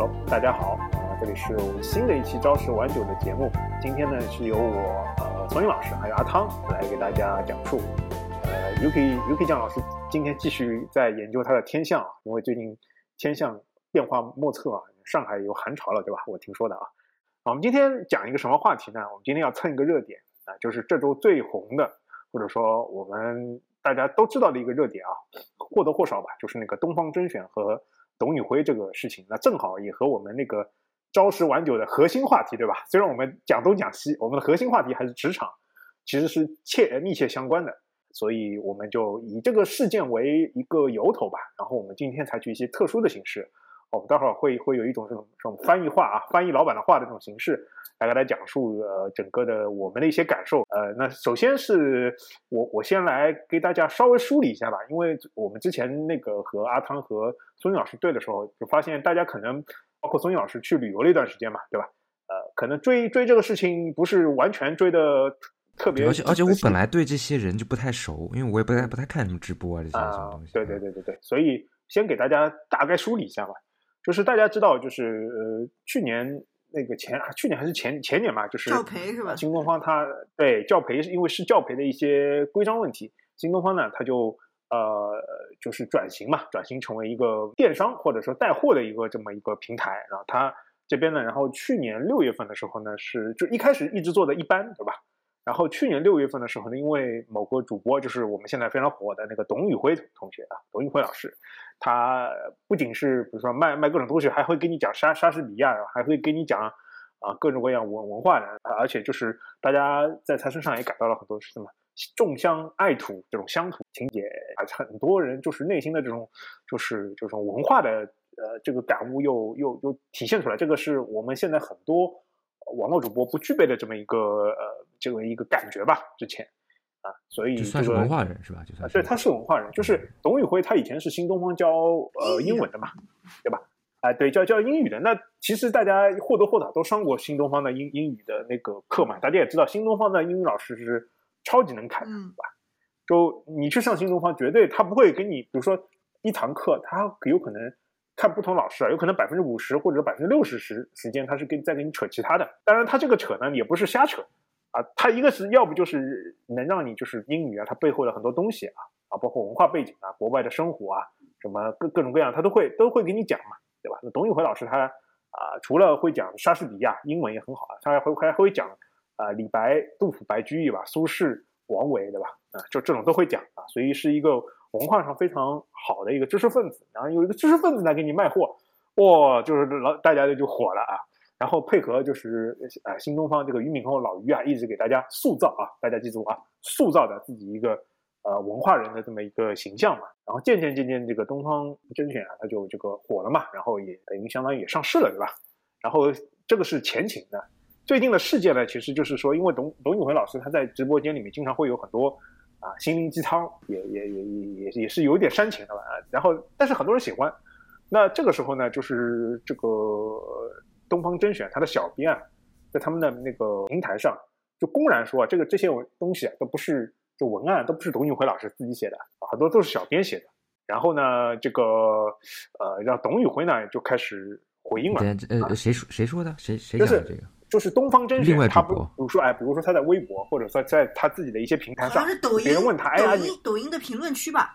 Hello，大家好，啊，这里是我们新的一期朝十晚九的节目。今天呢，是由我呃丛林老师还有阿汤来给大家讲述。呃，Yuki Yuki 酱老师今天继续在研究他的天象啊，因为最近天象变化莫测啊，上海有寒潮了，对吧？我听说的啊。我们今天讲一个什么话题呢？我们今天要蹭一个热点啊，就是这周最红的，或者说我们大家都知道的一个热点啊，或多或少吧，就是那个东方甄选和。董宇辉这个事情，那正好也和我们那个朝十晚九的核心话题，对吧？虽然我们讲东讲西，我们的核心话题还是职场，其实是切密切相关的。所以我们就以这个事件为一个由头吧，然后我们今天采取一些特殊的形式。我们待会儿会会有一种这种这种翻译话啊，翻译老板的话的这种形式来给大家讲述呃整个的我们的一些感受。呃，那首先是我我先来给大家稍微梳理一下吧，因为我们之前那个和阿汤和孙老师对的时候，就发现大家可能包括孙老师去旅游了一段时间嘛，对吧？呃，可能追追这个事情不是完全追的特别，而且而且我本来对这些人就不太熟，因为我也不太不太看什么直播啊这些什么东西。对对对对对，所以先给大家大概梳理一下吧。就是大家知道，就是呃，去年那个前去年还是前前年嘛，就是教培是吧？新东方它对教培是因为是教培的一些规章问题，新东方呢，它就呃就是转型嘛，转型成为一个电商或者说带货的一个这么一个平台。然后它这边呢，然后去年六月份的时候呢，是就一开始一直做的一般，对吧？然后去年六月份的时候呢，因为某个主播就是我们现在非常火的那个董宇辉同学啊，董宇辉老师。他不仅是比如说卖卖各种东西，还会跟你讲莎莎士比亚，还会跟你讲啊各种各样文文化的，而且就是大家在他身上也感到了很多什么重乡爱土这种乡土情节，很多人就是内心的这种就是这种文化的呃这个感悟又又又体现出来，这个是我们现在很多网络主播不具备的这么一个呃这么一个感觉吧，之前。啊，所以算是文化人是吧？就算对，他是文化人，就是董宇辉，他以前是新东方教呃英文的嘛，对吧？啊，对，教教英语的。那其实大家或多或少都上过新东方的英英语的那个课嘛，大家也知道，新东方的英语老师是超级能侃的，对吧？就你去上新东方，绝对他不会给你，比如说一堂课，他有可能看不同老师啊，有可能百分之五十或者百分之六十时时间，他是跟在给你扯其他的。当然，他这个扯呢，也不是瞎扯。啊，他一个是要不就是能让你就是英语啊，它背后的很多东西啊，啊，包括文化背景啊，国外的生活啊，什么各各种各样，他都会都会给你讲嘛，对吧？那董宇辉老师他啊，除了会讲莎士比亚，英文也很好啊，他还会还会讲啊李白、杜甫、白居易吧，苏轼、王维，对吧？啊，就这种都会讲啊，所以是一个文化上非常好的一个知识分子。然后有一个知识分子来给你卖货，哇，就是老大家就火了啊。然后配合就是呃新东方这个俞敏洪老俞啊，一直给大家塑造啊，大家记住啊，塑造的自己一个呃文化人的这么一个形象嘛。然后渐渐渐渐这个东方甄选啊，它就这个火了嘛，然后也等于相当于也上市了，对吧？然后这个是前情的，最近的事件呢，其实就是说，因为董董宇辉老师他在直播间里面经常会有很多啊心灵鸡汤，也也也也也也是有一点煽情的吧。然后但是很多人喜欢，那这个时候呢，就是这个。东方甄选他的小编啊，在他们的那个平台上就公然说啊，这个这些东西啊都不是，就文案都不是董宇辉老师自己写的，很多都是小编写的。然后呢，这个呃，让董宇辉呢就开始回应了。呃，谁说谁说的？谁谁讲的这个？就是东方甄选，他不，比如说哎，比如说他在微博或者说在他自己的一些平台上，别人问他，哎呀，抖音抖音的评论区吧，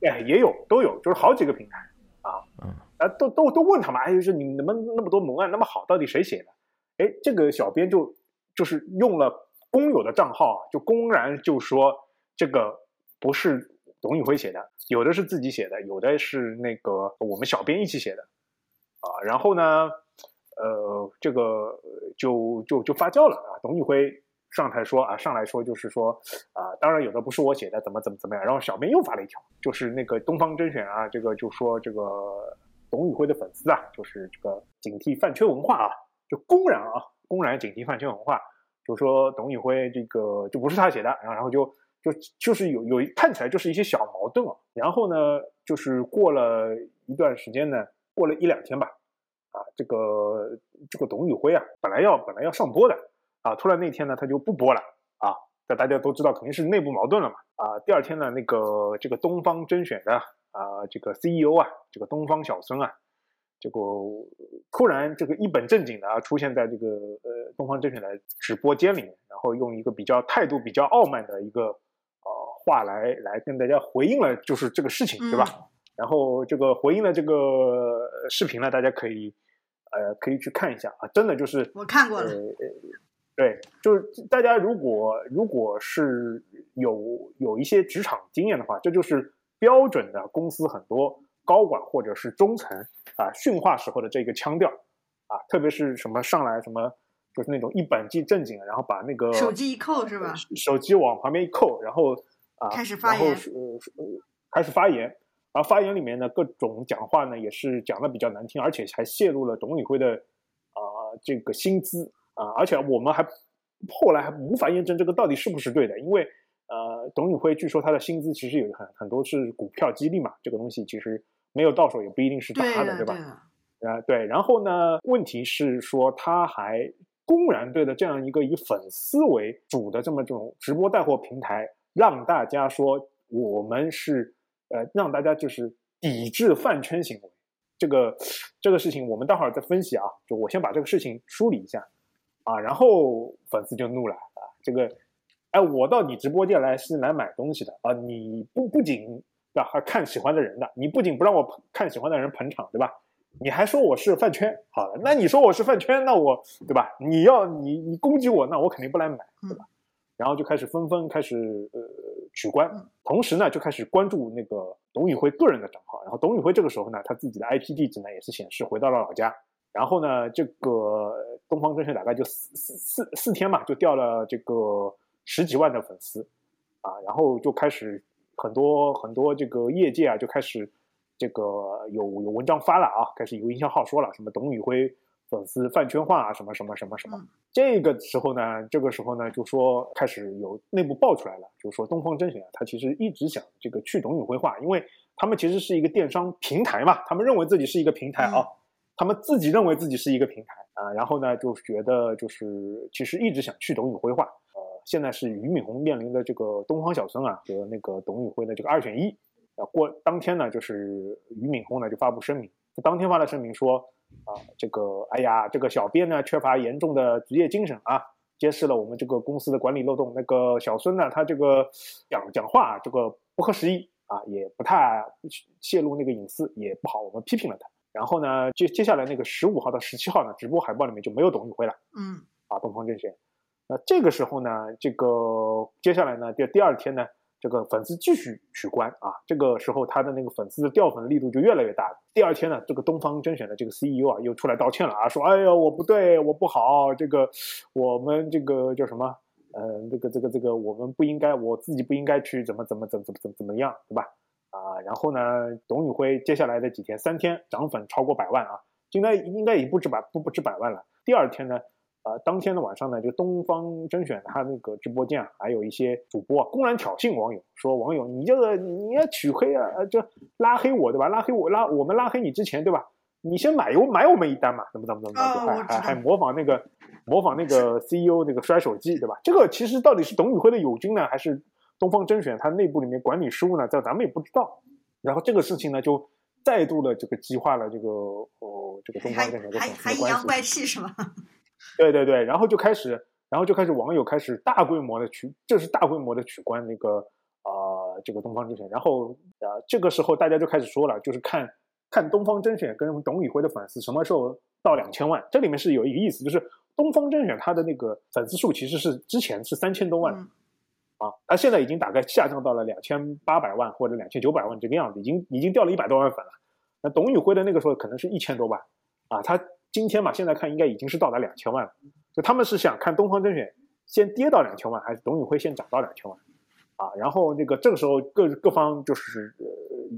哎，也有都有，就是好几个平台啊，嗯。啊，都都都问他嘛，哎，就是你们那么多文案那么好，到底谁写的？哎，这个小编就就是用了公有的账号，就公然就说这个不是董宇辉写的，有的是自己写的，有的是那个我们小编一起写的，啊，然后呢，呃，这个就就就发酵了啊，董宇辉。上台说啊，上来说就是说啊，当然有的不是我写的，怎么怎么怎么样。然后小编又发了一条，就是那个东方甄选啊，这个就说这个。董宇辉的粉丝啊，就是这个警惕饭圈文化啊，就公然啊，公然警惕饭圈文化，就说董宇辉这个就不是他写的，然后然后就就就是有有看起来就是一些小矛盾啊，然后呢，就是过了一段时间呢，过了一两天吧，这个这个董宇辉啊，本来要本来要上播的啊，突然那天呢他就不播了啊，那大家都知道肯定是内部矛盾了嘛啊，第二天呢，那个这个东方甄选的。啊，这个 CEO 啊，这个东方小孙啊，这这个突然这个一本正经的啊出现在这个呃东方甄选的直播间里面，然后用一个比较态度比较傲慢的一个呃话来来跟大家回应了，就是这个事情，对吧？然后这个回应了这个视频呢，大家可以呃可以去看一下啊，真的就是我看过了，对，就是大家如果如果是有有一些职场经验的话，这就是标准的公司很多高管或者是中层啊训话时候的这个腔调啊，特别是什么上来什么就是那种一本正经，然后把那个手机一扣是吧？手机往旁边一扣，然后啊开始发言，呃开始发言。然后发言里面呢，各种讲话呢也是讲的比较难听，而且还泄露了董宇辉的啊这个薪资啊，而且我们还后来还无法验证这个到底是不是对的，因为呃董宇辉据说他的薪资其实有很很多是股票激励嘛，这个东西其实没有到手也不一定是他的，对吧？啊对，然后呢，问题是说他还公然对着这样一个以粉丝为主的这么这种直播带货平台，让大家说我们是。呃，让大家就是抵制饭圈行为，这个这个事情我们待会儿再分析啊。就我先把这个事情梳理一下啊，然后粉丝就怒了啊。这个，哎，我到你直播间来是来买东西的啊，你不不仅对吧，还看喜欢的人的，你不仅不让我看喜欢的人捧场，对吧？你还说我是饭圈，好了，那你说我是饭圈，那我对吧？你要你你攻击我，那我肯定不来买，对吧？然后就开始纷纷开始呃取关，同时呢就开始关注那个董宇辉个人的账号。然后董宇辉这个时候呢，他自己的 IP 地址呢也是显示回到了老家。然后呢，这个东方甄选大概就四四四四天嘛，就掉了这个十几万的粉丝啊。然后就开始很多很多这个业界啊就开始这个有有文章发了啊，开始有营销号说了什么董宇辉。粉丝饭圈化啊，什么什么什么什么，这个时候呢，这个时候呢，就说开始有内部爆出来了，就是说东方甄选啊，他其实一直想这个去董宇辉化，因为他们其实是一个电商平台嘛，他们认为自己是一个平台啊，他们自己认为自己是一个平台啊，然后呢，就觉得就是其实一直想去董宇辉化，呃，现在是俞敏洪面临的这个东方小孙啊和那个董宇辉的这个二选一，啊，过当天呢，就是俞敏洪呢就发布声明，当天发了声明说。啊，这个，哎呀，这个小编呢缺乏严重的职业精神啊，揭示了我们这个公司的管理漏洞。那个小孙呢，他这个讲讲话这个不合时宜啊，也不太泄露那个隐私，也不好，我们批评了他。然后呢，接接下来那个十五号到十七号呢，直播海报里面就没有董宇辉了。嗯，啊，东方甄选。那这个时候呢，这个接下来呢，第第二天呢。这个粉丝继续取关啊，这个时候他的那个粉丝的掉粉力度就越来越大。第二天呢，这个东方甄选的这个 CEO 啊又出来道歉了啊，说：“哎呀，我不对，我不好，这个我们这个叫什么？嗯，这个这个这个我们不应该，我自己不应该去怎么怎么怎么怎么怎么怎么样，对吧？啊，然后呢，董宇辉接下来的几天三天涨粉超过百万啊，应该应该也不止百不不止百万了。第二天呢？”呃，当天的晚上呢，就东方甄选他那个直播间啊，还有一些主播啊，公然挑衅网友，说网友你这个你要取黑啊，呃，就拉黑我对吧？拉黑我拉我们拉黑你之前对吧？你先买我买我们一单嘛，怎么怎么怎么怎么，还还还模仿那个模仿那个 CEO 那个摔手机对吧？这个其实到底是董宇辉的友军呢，还是东方甄选他内部里面管理失误呢？这咱们也不知道。然后这个事情呢，就再度的这个激化了这个哦，这个东方甄选的还还阴阳怪气是吗？对对对，然后就开始，然后就开始网友开始大规模的取，这是大规模的取关那个啊这个东方甄选，然后啊这个时候大家就开始说了，就是看看东方甄选跟董宇辉的粉丝什么时候到两千万，这里面是有一个意思，就是东方甄选它的那个粉丝数其实是之前是三千多万，啊，它现在已经大概下降到了两千八百万或者两千九百万这个样子，已经已经掉了一百多万粉了。那董宇辉的那个时候可能是一千多万，啊，他。今天嘛，现在看应该已经是到达两千万了。就他们是想看东方甄选先跌到两千万，还是董宇辉先涨到两千万？啊，然后那个这个时候各各方就是呃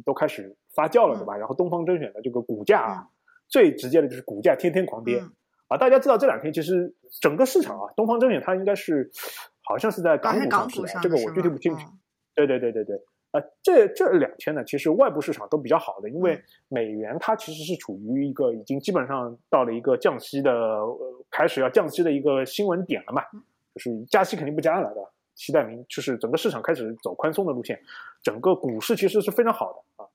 都开始发酵了，对吧？然后东方甄选的这个股价啊，最直接的就是股价天天狂跌啊。大家知道这两天其实整个市场啊，东方甄选它应该是好像是在港股上市，这个我具体不清楚。对对对对对。啊，这这两天呢，其实外部市场都比较好的，因为美元它其实是处于一个已经基本上到了一个降息的，呃，开始要降息的一个新闻点了嘛，就是加息肯定不加了，对吧？期待明就是整个市场开始走宽松的路线，整个股市其实是非常好的啊。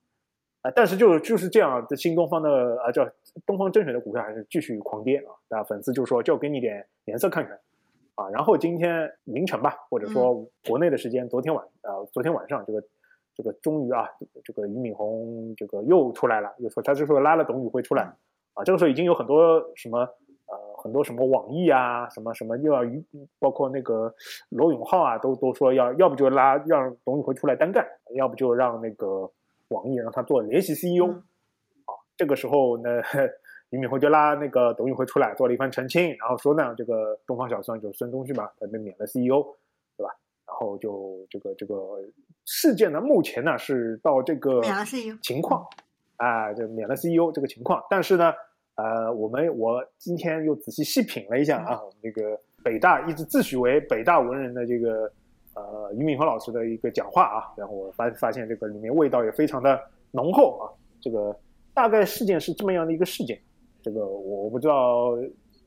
啊，但是就就是这样的新东方的啊叫东方甄选的股票还是继续狂跌啊，大家粉丝就说就给你点颜色看看啊，然后今天凌晨吧，或者说国内的时间，昨天晚呃昨天晚上这个这个终于啊这个俞敏洪这个又出来了，又说他这时候拉了董宇辉出来啊，这个时候已经有很多什么。呃，很多什么网易啊，什么什么又要于，包括那个罗永浩啊，都都说要要不就拉让董宇辉出来单干，要不就让那个网易让他做联席 CEO。啊，这个时候呢，俞敏洪就拉那个董宇辉出来做了一番澄清，然后说呢，这个东方小孙就是孙东旭嘛，他被免了 CEO？然后就这个这个事件呢，目前呢是到这个免了 CEO 情况，啊，就免了 CEO 这个情况，但是呢。呃，我们我今天又仔细细品了一下啊，我们这个北大一直自诩为北大文人的这个呃俞敏洪老师的一个讲话啊，然后我发发现这个里面味道也非常的浓厚啊。这个大概事件是这么样的一个事件，这个我我不知道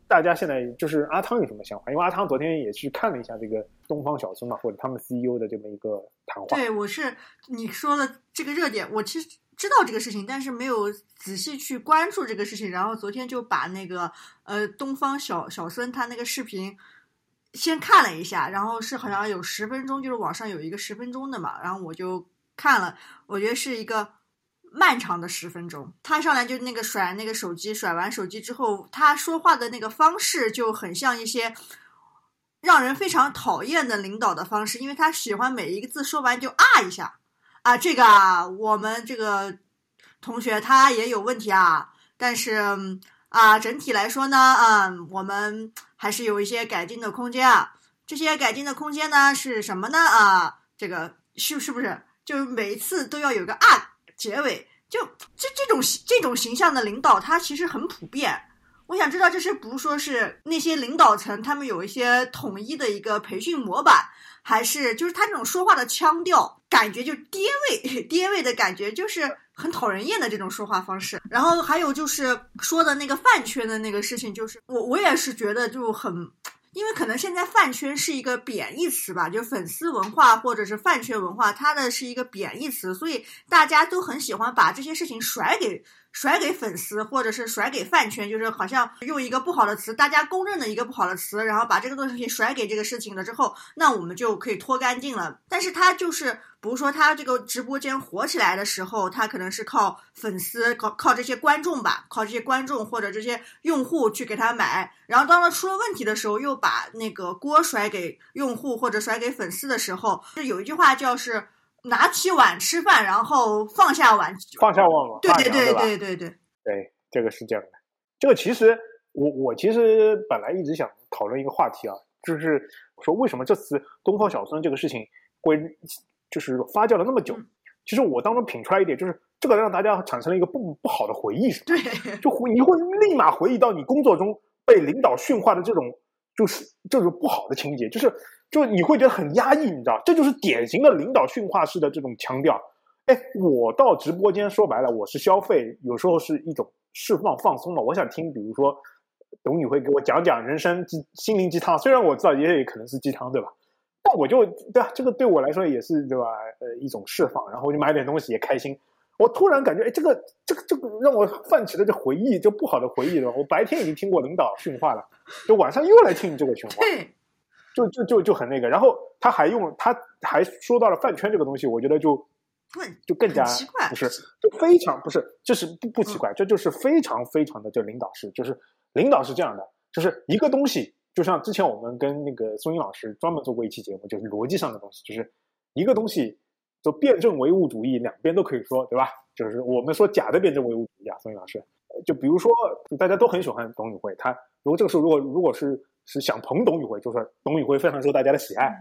大家现在就是阿汤有什么想法，因为阿汤昨天也去看了一下这个东方小孙嘛，或者他们 CEO 的这么一个谈话。对，我是你说的这个热点，我其实。知道这个事情，但是没有仔细去关注这个事情。然后昨天就把那个呃东方小小孙他那个视频先看了一下，然后是好像有十分钟，就是网上有一个十分钟的嘛，然后我就看了，我觉得是一个漫长的十分钟。他上来就那个甩那个手机，甩完手机之后，他说话的那个方式就很像一些让人非常讨厌的领导的方式，因为他喜欢每一个字说完就啊一下。啊，这个啊，我们这个同学他也有问题啊，但是啊，整体来说呢，嗯，我们还是有一些改进的空间啊。这些改进的空间呢是什么呢？啊，这个是是不是就是每一次都要有个啊结尾？就这这种这种形象的领导，他其实很普遍。我想知道，这是不是说是那些领导层他们有一些统一的一个培训模板？还是就是他这种说话的腔调，感觉就爹味，爹味的感觉，就是很讨人厌的这种说话方式。然后还有就是说的那个饭圈的那个事情，就是我我也是觉得就很，因为可能现在饭圈是一个贬义词吧，就是粉丝文化或者是饭圈文化，它的是一个贬义词，所以大家都很喜欢把这些事情甩给。甩给粉丝，或者是甩给饭圈，就是好像用一个不好的词，大家公认的一个不好的词，然后把这个东西甩给这个事情了之后，那我们就可以脱干净了。但是他就是，比如说他这个直播间火起来的时候，他可能是靠粉丝，靠靠这些观众吧，靠这些观众或者这些用户去给他买。然后当他出了问题的时候，又把那个锅甩给用户或者甩给粉丝的时候，就有一句话叫是。拿起碗吃饭，然后放下碗，放下碗了？对对对对对对，对，这个是这样的。这个其实我我其实本来一直想讨论一个话题啊，就是说为什么这次东方小孙这个事情会就是发酵了那么久？其实我当中品出来一点，就是这个让大家产生了一个不不好的回忆，对，就回你会立马回忆到你工作中被领导训话的这种，就是这种不好的情节，就是。就你会觉得很压抑，你知道，这就是典型的领导训话式的这种强调。哎，我到直播间说白了，我是消费，有时候是一种释放放松嘛。我想听，比如说董宇辉给我讲讲人生鸡心灵鸡汤，虽然我知道也可能是鸡汤，对吧？但我就对吧？这个对我来说也是对吧？呃，一种释放，然后我就买点东西也开心。我突然感觉，哎，这个这个这个让我泛起了这回忆，就不好的回忆，了？我白天已经听过领导训话了，就晚上又来听你这个训话。就就就就很那个，然后他还用他还说到了饭圈这个东西，我觉得就就更加不是就非常不是，这是不不奇怪，这就是非常非常的就领导式，就是领导是这样的，就是一个东西，就像之前我们跟那个宋英老师专门做过一期节目，就是逻辑上的东西，就是一个东西就辩证唯物主义两边都可以说，对吧？就是我们说假的辩证唯物主义啊，宋英老师，就比如说大家都很喜欢董宇辉，他如果这个时候如果如果是。是想捧董宇辉，就说董宇辉非常受大家的喜爱，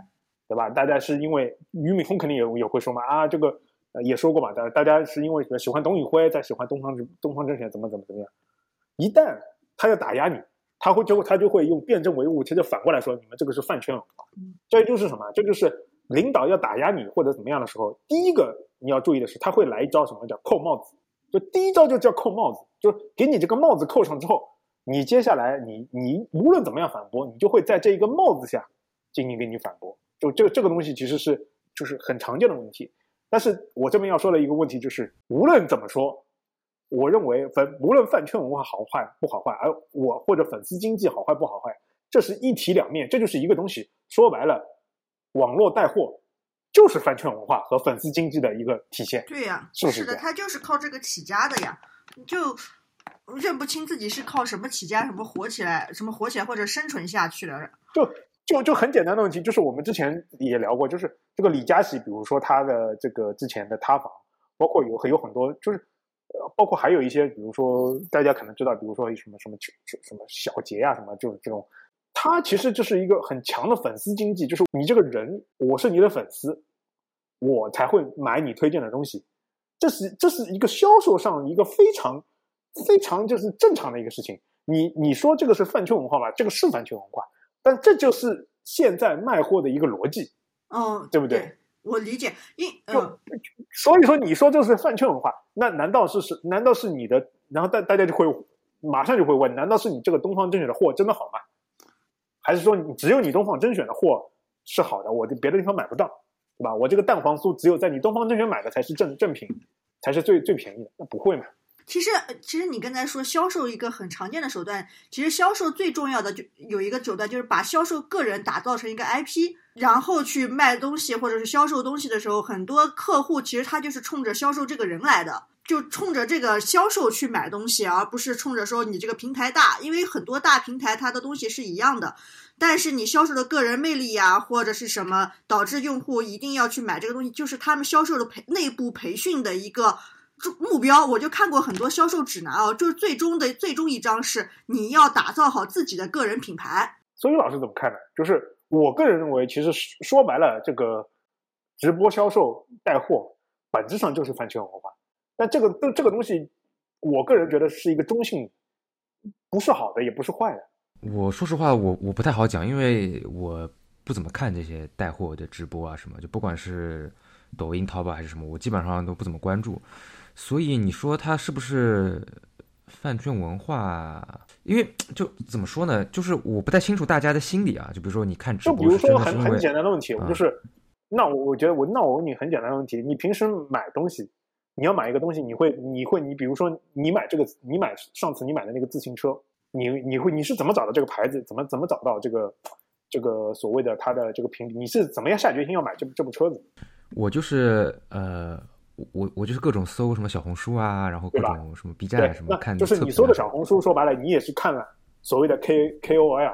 对吧？大家是因为俞敏洪肯定也也会说嘛啊，这个呃也说过嘛，大大家是因为喜欢董宇辉，再喜欢东方东方甄选怎么怎么怎么样。一旦他要打压你，他会就他就会用辩证唯物，他就反过来说，你们这个是饭圈文化。这就是什么？这就是领导要打压你或者怎么样的时候，第一个你要注意的是，他会来一招什么叫扣帽子？就第一招就叫扣帽子，就是给你这个帽子扣上之后。你接下来，你你无论怎么样反驳，你就会在这一个帽子下进行给你反驳。就这个这个东西其实是就是很常见的问题。但是我这边要说的一个问题就是，无论怎么说，我认为粉无论饭圈文化好坏不好坏，而我或者粉丝经济好坏不好坏，这是一体两面，这就是一个东西。说白了，网络带货就是饭圈文化和粉丝经济的一个体现。对呀，是是的，他就是靠这个起家的呀，就认不清自己是靠什么起家，什么火起来，什么火起来或者生存下去的。就就就很简单的问题，就是我们之前也聊过，就是这个李佳琦，比如说他的这个之前的塌房，包括有有很多，就是呃，包括还有一些，比如说大家可能知道，比如说什么什么什么小杰啊，什么就是这种，他其实就是一个很强的粉丝经济，就是你这个人，我是你的粉丝，我才会买你推荐的东西，这是这是一个销售上一个非常非常就是正常的一个事情。你你说这个是饭圈文化吧？这个是饭圈文化。但这就是现在卖货的一个逻辑，嗯，对不对？我理解，因就所以说你说这是饭圈文化，那难道是是？难道是你的？然后大大家就会马上就会问：难道是你这个东方甄选的货真的好吗？还是说你只有你东方甄选的货是好的，我的别的地方买不到，对吧？我这个蛋黄酥只有在你东方甄选买的才是正正品，才是最最便宜的，那不会嘛？其实，其实你刚才说销售一个很常见的手段，其实销售最重要的就有一个手段，就是把销售个人打造成一个 IP，然后去卖东西或者是销售东西的时候，很多客户其实他就是冲着销售这个人来的，就冲着这个销售去买东西，而不是冲着说你这个平台大，因为很多大平台它的东西是一样的，但是你销售的个人魅力呀，或者是什么导致用户一定要去买这个东西，就是他们销售的培内部培训的一个。目标我就看过很多销售指南啊，就是最终的最终一章是你要打造好自己的个人品牌。所以老师怎么看呢？就是我个人认为，其实说白了，这个直播销售带货本质上就是饭圈文化。但这个这这个东西，我个人觉得是一个中性，不是好的，也不是坏的。我说实话，我我不太好讲，因为我不怎么看这些带货的直播啊什么，就不管是抖音、淘宝还是什么，我基本上都不怎么关注。所以你说他是不是饭圈文化？因为就怎么说呢？就是我不太清楚大家的心理啊。就比如说你看直播，就比如说很很简单的问题，就是，那我我觉得我那我问你很简单的问题：你平时买东西，你要买一个东西，你会你会你比如说你买这个，你买上次你买的那个自行车，你你会你是怎么找到这个牌子？怎么怎么找到这个这个所谓的它的这个评比？你是怎么样下决心要买这这部车子？我就是呃。我我就是各种搜什么小红书啊，然后各种什么 B 站什么看，就是你搜的小红书，说白了，你也是看了所谓的 K K O L，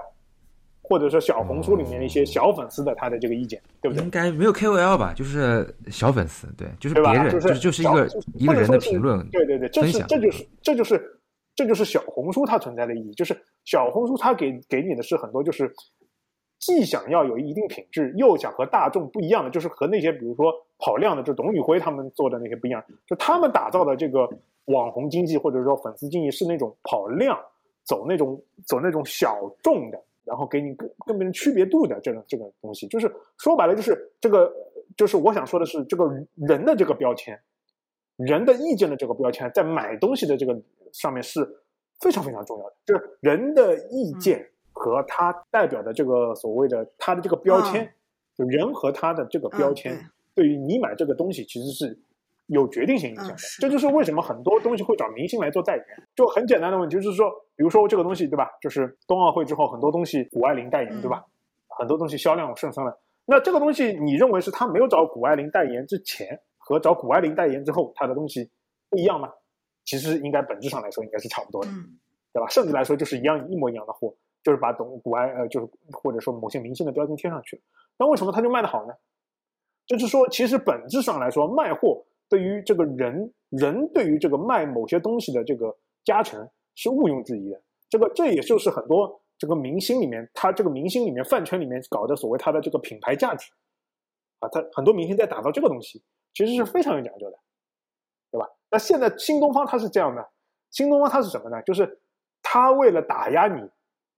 或者说小红书里面一些小粉丝的他的这个意见，对不对？应该没有 K O L 吧，就是小粉丝，对，就是别人，就是就是一个一个人的评论，对对对，这是这就是这就是这就是小红书它存在的意义，就是小红书它给给你的是很多就是。既想要有一定品质，又想和大众不一样的，就是和那些比如说跑量的，就董宇辉他们做的那些不一样。就他们打造的这个网红经济或者说粉丝经济是那种跑量，走那种走那种小众的，然后给你更跟别人区别度的这种这个东西。就是说白了，就是这个就是我想说的是，这个人的这个标签，人的意见的这个标签，在买东西的这个上面是非常非常重要的，就是人的意见。和他代表的这个所谓的他的这个标签，就人和他的这个标签，对于你买这个东西其实是有决定性影响的。这就是为什么很多东西会找明星来做代言。就很简单的问题，就是说，比如说这个东西，对吧？就是冬奥会之后，很多东西谷爱凌代言，对吧？很多东西销量上升了。那这个东西，你认为是他没有找谷爱凌代言之前和找谷爱凌代言之后，他的东西不一样吗？其实应该本质上来说应该是差不多的，对吧？甚至来说就是一样一模一样的货。就是把董古埃呃，就是或者说某些明星的标签贴上去，那为什么他就卖得好呢？就是说，其实本质上来说，卖货对于这个人人对于这个卖某些东西的这个加成是毋庸置疑的。这个这也就是很多这个明星里面，他这个明星里面饭圈里面搞的所谓他的这个品牌价值啊，他很多明星在打造这个东西，其实是非常有讲究的，对吧？那现在新东方它是这样的，新东方它是什么呢？就是他为了打压你。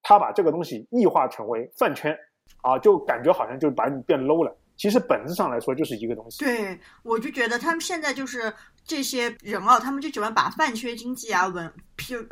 他把这个东西异化成为饭圈，啊，就感觉好像就把你变 low 了。其实本质上来说就是一个东西。对，我就觉得他们现在就是这些人啊，他们就喜欢把饭圈经济啊、文、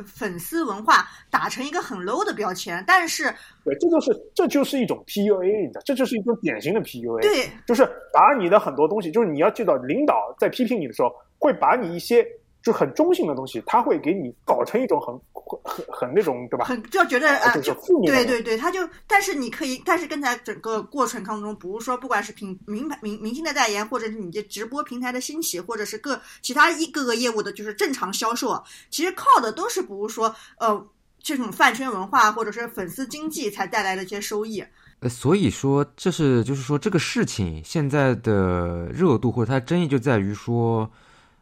粉丝文化打成一个很 low 的标签。但是，对，这就是这就是一种 PUA，你知道，这就是一种典型的 PUA。对，就是把你的很多东西，就是你要记到，领导在批评你的时候，会把你一些。就很中性的东西，他会给你搞成一种很很很那种，对吧？很就觉得啊，就是负面。对对对，他就，但是你可以，但是跟在整个过程当中，比如说，不管是品名牌明明星的代言，或者是你的直播平台的兴起，或者是各其他一各个业务的，就是正常销售，其实靠的都是比如说呃这种饭圈文化或者是粉丝经济才带来的一些收益。呃，所以说这是就是说这个事情现在的热度或者它争议就在于说。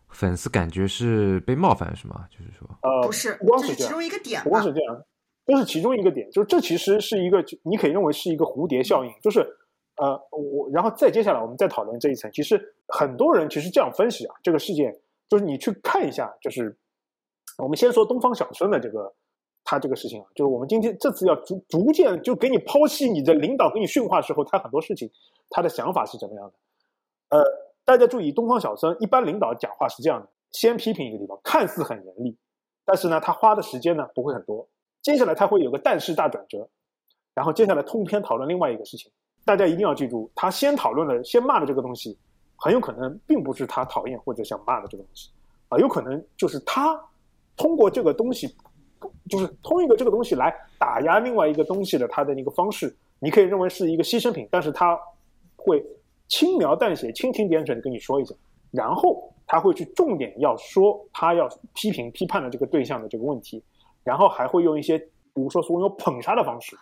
粉丝感觉是被冒犯是吗？就是说，呃，不是，不光是其中一个点，不光是这样，这是其中一个点，就是这其实是一个，你可以认为是一个蝴蝶效应，就是呃，我然后再接下来我们再讨论这一层，其实很多人其实这样分析啊，这个事件就是你去看一下，就是我们先说东方小生的这个他这个事情啊，就是我们今天这次要逐逐渐就给你剖析你的领导给你训话时候，他很多事情他的想法是怎么样的，呃。大家注意，东方小孙一般领导讲话是这样的：先批评一个地方，看似很严厉，但是呢，他花的时间呢不会很多。接下来他会有个但是大转折，然后接下来通篇讨论另外一个事情。大家一定要记住，他先讨论了、先骂的这个东西，很有可能并不是他讨厌或者想骂的这个东西，啊，有可能就是他通过这个东西，就是通一个这个东西来打压另外一个东西的他的那个方式，你可以认为是一个牺牲品，但是他会。轻描淡写、蜻蜓点水的跟你说一下，然后他会去重点要说他要批评、批判的这个对象的这个问题，然后还会用一些，比如说所谓捧杀的方式，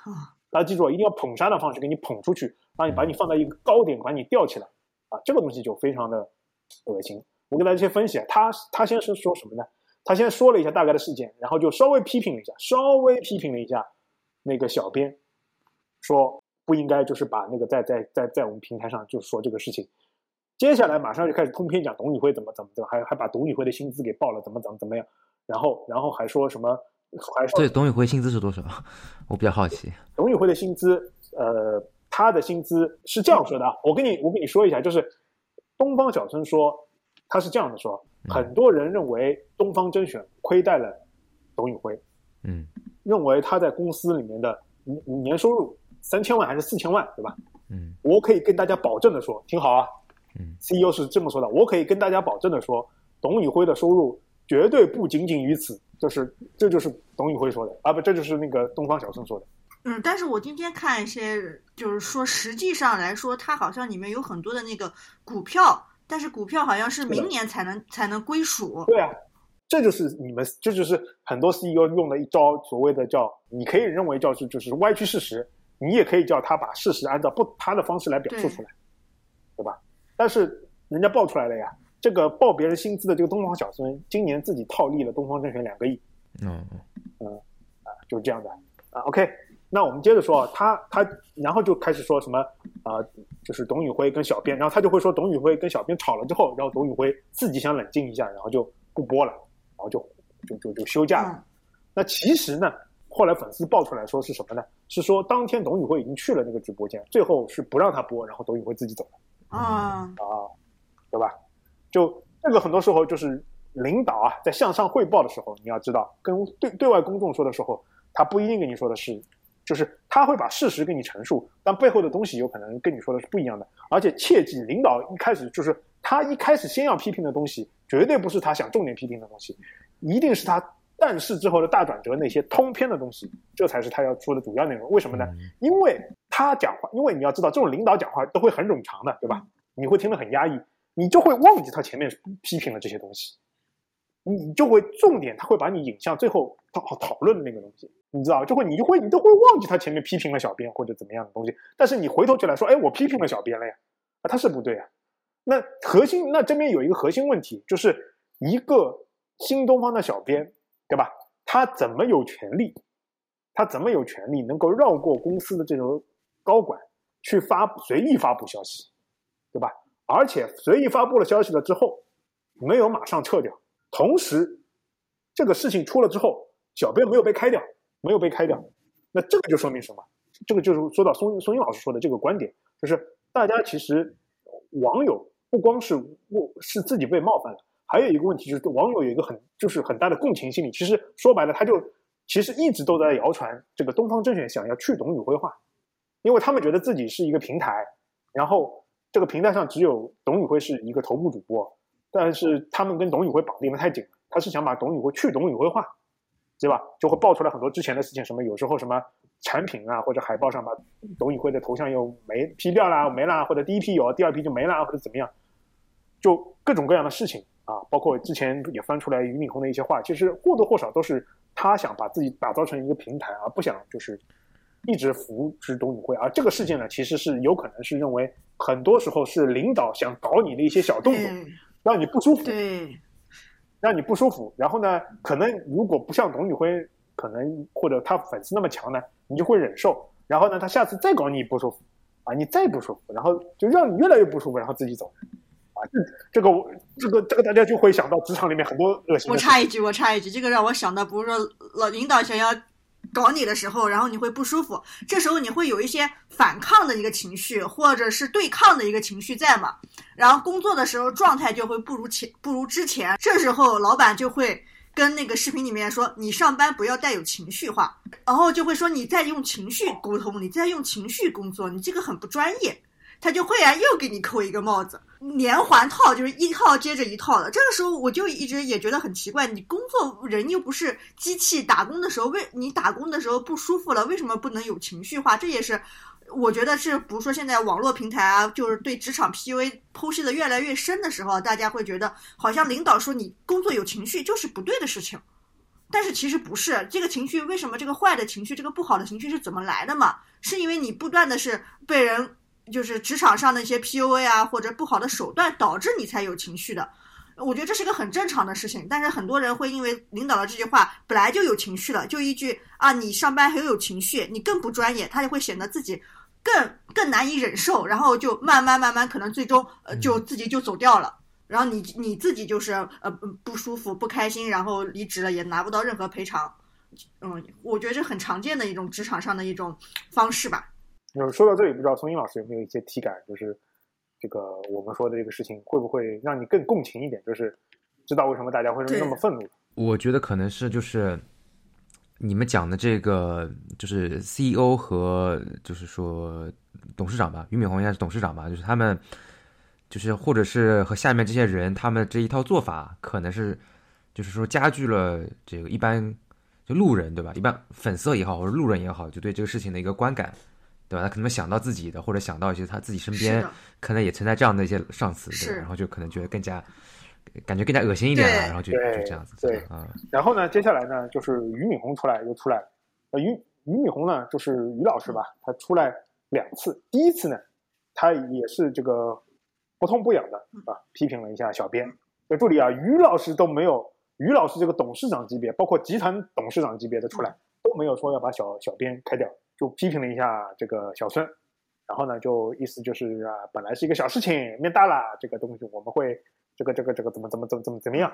大家记住，一定要捧杀的方式给你捧出去，让你把你放在一个高点，把你吊起来，啊，这个东西就非常的恶心。我给大家先分析啊，他他先是说什么呢？他先说了一下大概的事件，然后就稍微批评了一下，稍微批评了一下那个小编，说。不应该就是把那个在在在在我们平台上就说这个事情，接下来马上就开始通篇讲董宇辉怎么怎么怎么，还还把董宇辉的薪资给报了，怎么怎么怎么样，然后然后还说什么，还说对董宇辉薪资是多少？我比较好奇。董宇辉的薪资，呃，他的薪资是这样说的啊，我跟你我跟你说一下，就是东方小春说他是这样的说，很多人认为东方甄选亏待了董宇辉，嗯，认为他在公司里面的年年收入。三千万还是四千万，对吧？嗯，我可以跟大家保证的说，听好啊。嗯，CEO 是这么说的，我可以跟大家保证的说，董宇辉的收入绝对不仅仅于此，就是这就是董宇辉说的啊，不，这就是那个东方小孙说的。嗯，但是我今天看一些，就是说实际上来说，它好像里面有很多的那个股票，但是股票好像是明年才能才能归属。对啊，这就是你们，这就是很多 CEO 用的一招，所谓的叫，你可以认为叫是就是歪曲事实。你也可以叫他把事实按照不他的方式来表述出来，对吧？但是人家爆出来了呀，这个报别人薪资的这个东方小孙，今年自己套利了东方甄选两个亿。嗯嗯啊，就是这样的啊。OK，那我们接着说，他他然后就开始说什么啊？就是董宇辉跟小编，然后他就会说董宇辉跟小编吵了之后，然后董宇辉自己想冷静一下，然后就不播了，然后就就就就休假了。那其实呢？后来粉丝爆出来说是什么呢？是说当天董宇辉已经去了那个直播间，最后是不让他播，然后董宇辉自己走了。啊啊，对吧？就这个很多时候就是领导啊，在向上汇报的时候，你要知道，跟对对外公众说的时候，他不一定跟你说的是，就是他会把事实跟你陈述，但背后的东西有可能跟你说的是不一样的。而且切记，领导一开始就是他一开始先要批评的东西，绝对不是他想重点批评的东西，一定是他。但是之后的大转折，那些通篇的东西，这才是他要说的主要内容。为什么呢？因为他讲话，因为你要知道，这种领导讲话都会很冗长的，对吧？你会听得很压抑，你就会忘记他前面批评的这些东西，你就会重点，他会把你引向最后讨讨论的那个东西，你知道，就会你就会你都会忘记他前面批评了小编或者怎么样的东西。但是你回头就来说，哎，我批评了小编了呀，啊，他是不对啊。那核心，那这边有一个核心问题，就是一个新东方的小编。对吧？他怎么有权利？他怎么有权利能够绕过公司的这种高管，去发随意发布消息，对吧？而且随意发布了消息了之后，没有马上撤掉。同时，这个事情出了之后，小编没有被开掉，没有被开掉。那这个就说明什么？这个就是说到松松英老师说的这个观点，就是大家其实网友不光是我是自己被冒犯了，还有一个问题就是网友有一个很就是很大的共情心理。其实说白了，他就其实一直都在谣传这个东方甄选想要去董宇辉化，因为他们觉得自己是一个平台，然后这个平台上只有董宇辉是一个头部主播，但是他们跟董宇辉绑定的太紧，他是想把董宇辉去董宇辉化，对吧？就会爆出来很多之前的事情，什么有时候什么。产品啊，或者海报上把董宇辉的头像又没 P 掉啦，没啦，或者第一批有，第二批就没啦，或者怎么样，就各种各样的事情啊，包括之前也翻出来俞敏洪的一些话，其实或多或少都是他想把自己打造成一个平台，而不想就是一直扶持董宇辉。而这个事件呢，其实是有可能是认为很多时候是领导想搞你的一些小动作，让你不舒服，对，让你不舒服。然后呢，可能如果不像董宇辉，可能或者他粉丝那么强呢。你就会忍受，然后呢，他下次再搞你不舒服，啊，你再不舒服，然后就让你越来越不舒服，然后自己走，啊，这这个这个这个大家就会想到职场里面很多恶心。我插一句，我插一句，这个让我想到，比如说老领导想要搞你的时候，然后你会不舒服，这时候你会有一些反抗的一个情绪，或者是对抗的一个情绪在嘛，然后工作的时候状态就会不如前不如之前，这时候老板就会。跟那个视频里面说，你上班不要带有情绪化，然后就会说你在用情绪沟通，你在用情绪工作，你这个很不专业，他就会啊又给你扣一个帽子，连环套就是一套接着一套的。这个时候我就一直也觉得很奇怪，你工作人又不是机器，打工的时候为你打工的时候不舒服了，为什么不能有情绪化？这也是。我觉得是，比如说现在网络平台啊，就是对职场 PUA 剖析的越来越深的时候，大家会觉得好像领导说你工作有情绪就是不对的事情，但是其实不是。这个情绪为什么这个坏的情绪，这个不好的情绪是怎么来的嘛？是因为你不断的是被人就是职场上的一些 PUA 啊或者不好的手段导致你才有情绪的。我觉得这是个很正常的事情，但是很多人会因为领导的这句话本来就有情绪了，就一句啊你上班很有情绪，你更不专业，他就会显得自己。更更难以忍受，然后就慢慢慢慢，可能最终呃就自己就走掉了。然后你你自己就是呃不舒服不开心，然后离职了也拿不到任何赔偿。嗯，我觉得这很常见的一种职场上的一种方式吧。嗯，说到这里，不知道松英老师有没有一些体感，就是这个我们说的这个事情会不会让你更共情一点？就是知道为什么大家会那么愤怒？我觉得可能是就是。你们讲的这个就是 CEO 和就是说董事长吧，俞敏洪应该是董事长吧，就是他们就是或者是和下面这些人，他们这一套做法可能是就是说加剧了这个一般就路人对吧？一般粉丝也好或者路人也好，就对这个事情的一个观感，对吧？他可能想到自己的，或者想到一些他自己身边可能也存在这样的一些上司，对然后就可能觉得更加。感觉更加恶心一点了，然后就就这样子。对，啊，然后呢，接下来呢，就是俞敏洪出来又出来了。呃，俞俞敏洪呢，就是俞老师吧，他出来两次。第一次呢，他也是这个不痛不痒的啊，批评了一下小编。要注意啊，俞老师都没有，俞老师这个董事长级别，包括集团董事长级别的出来，都没有说要把小小编开掉，就批评了一下这个小孙。然后呢，就意思就是啊，本来是一个小事情，面大了，这个东西我们会。这个这个这个怎么怎么怎么怎么怎么样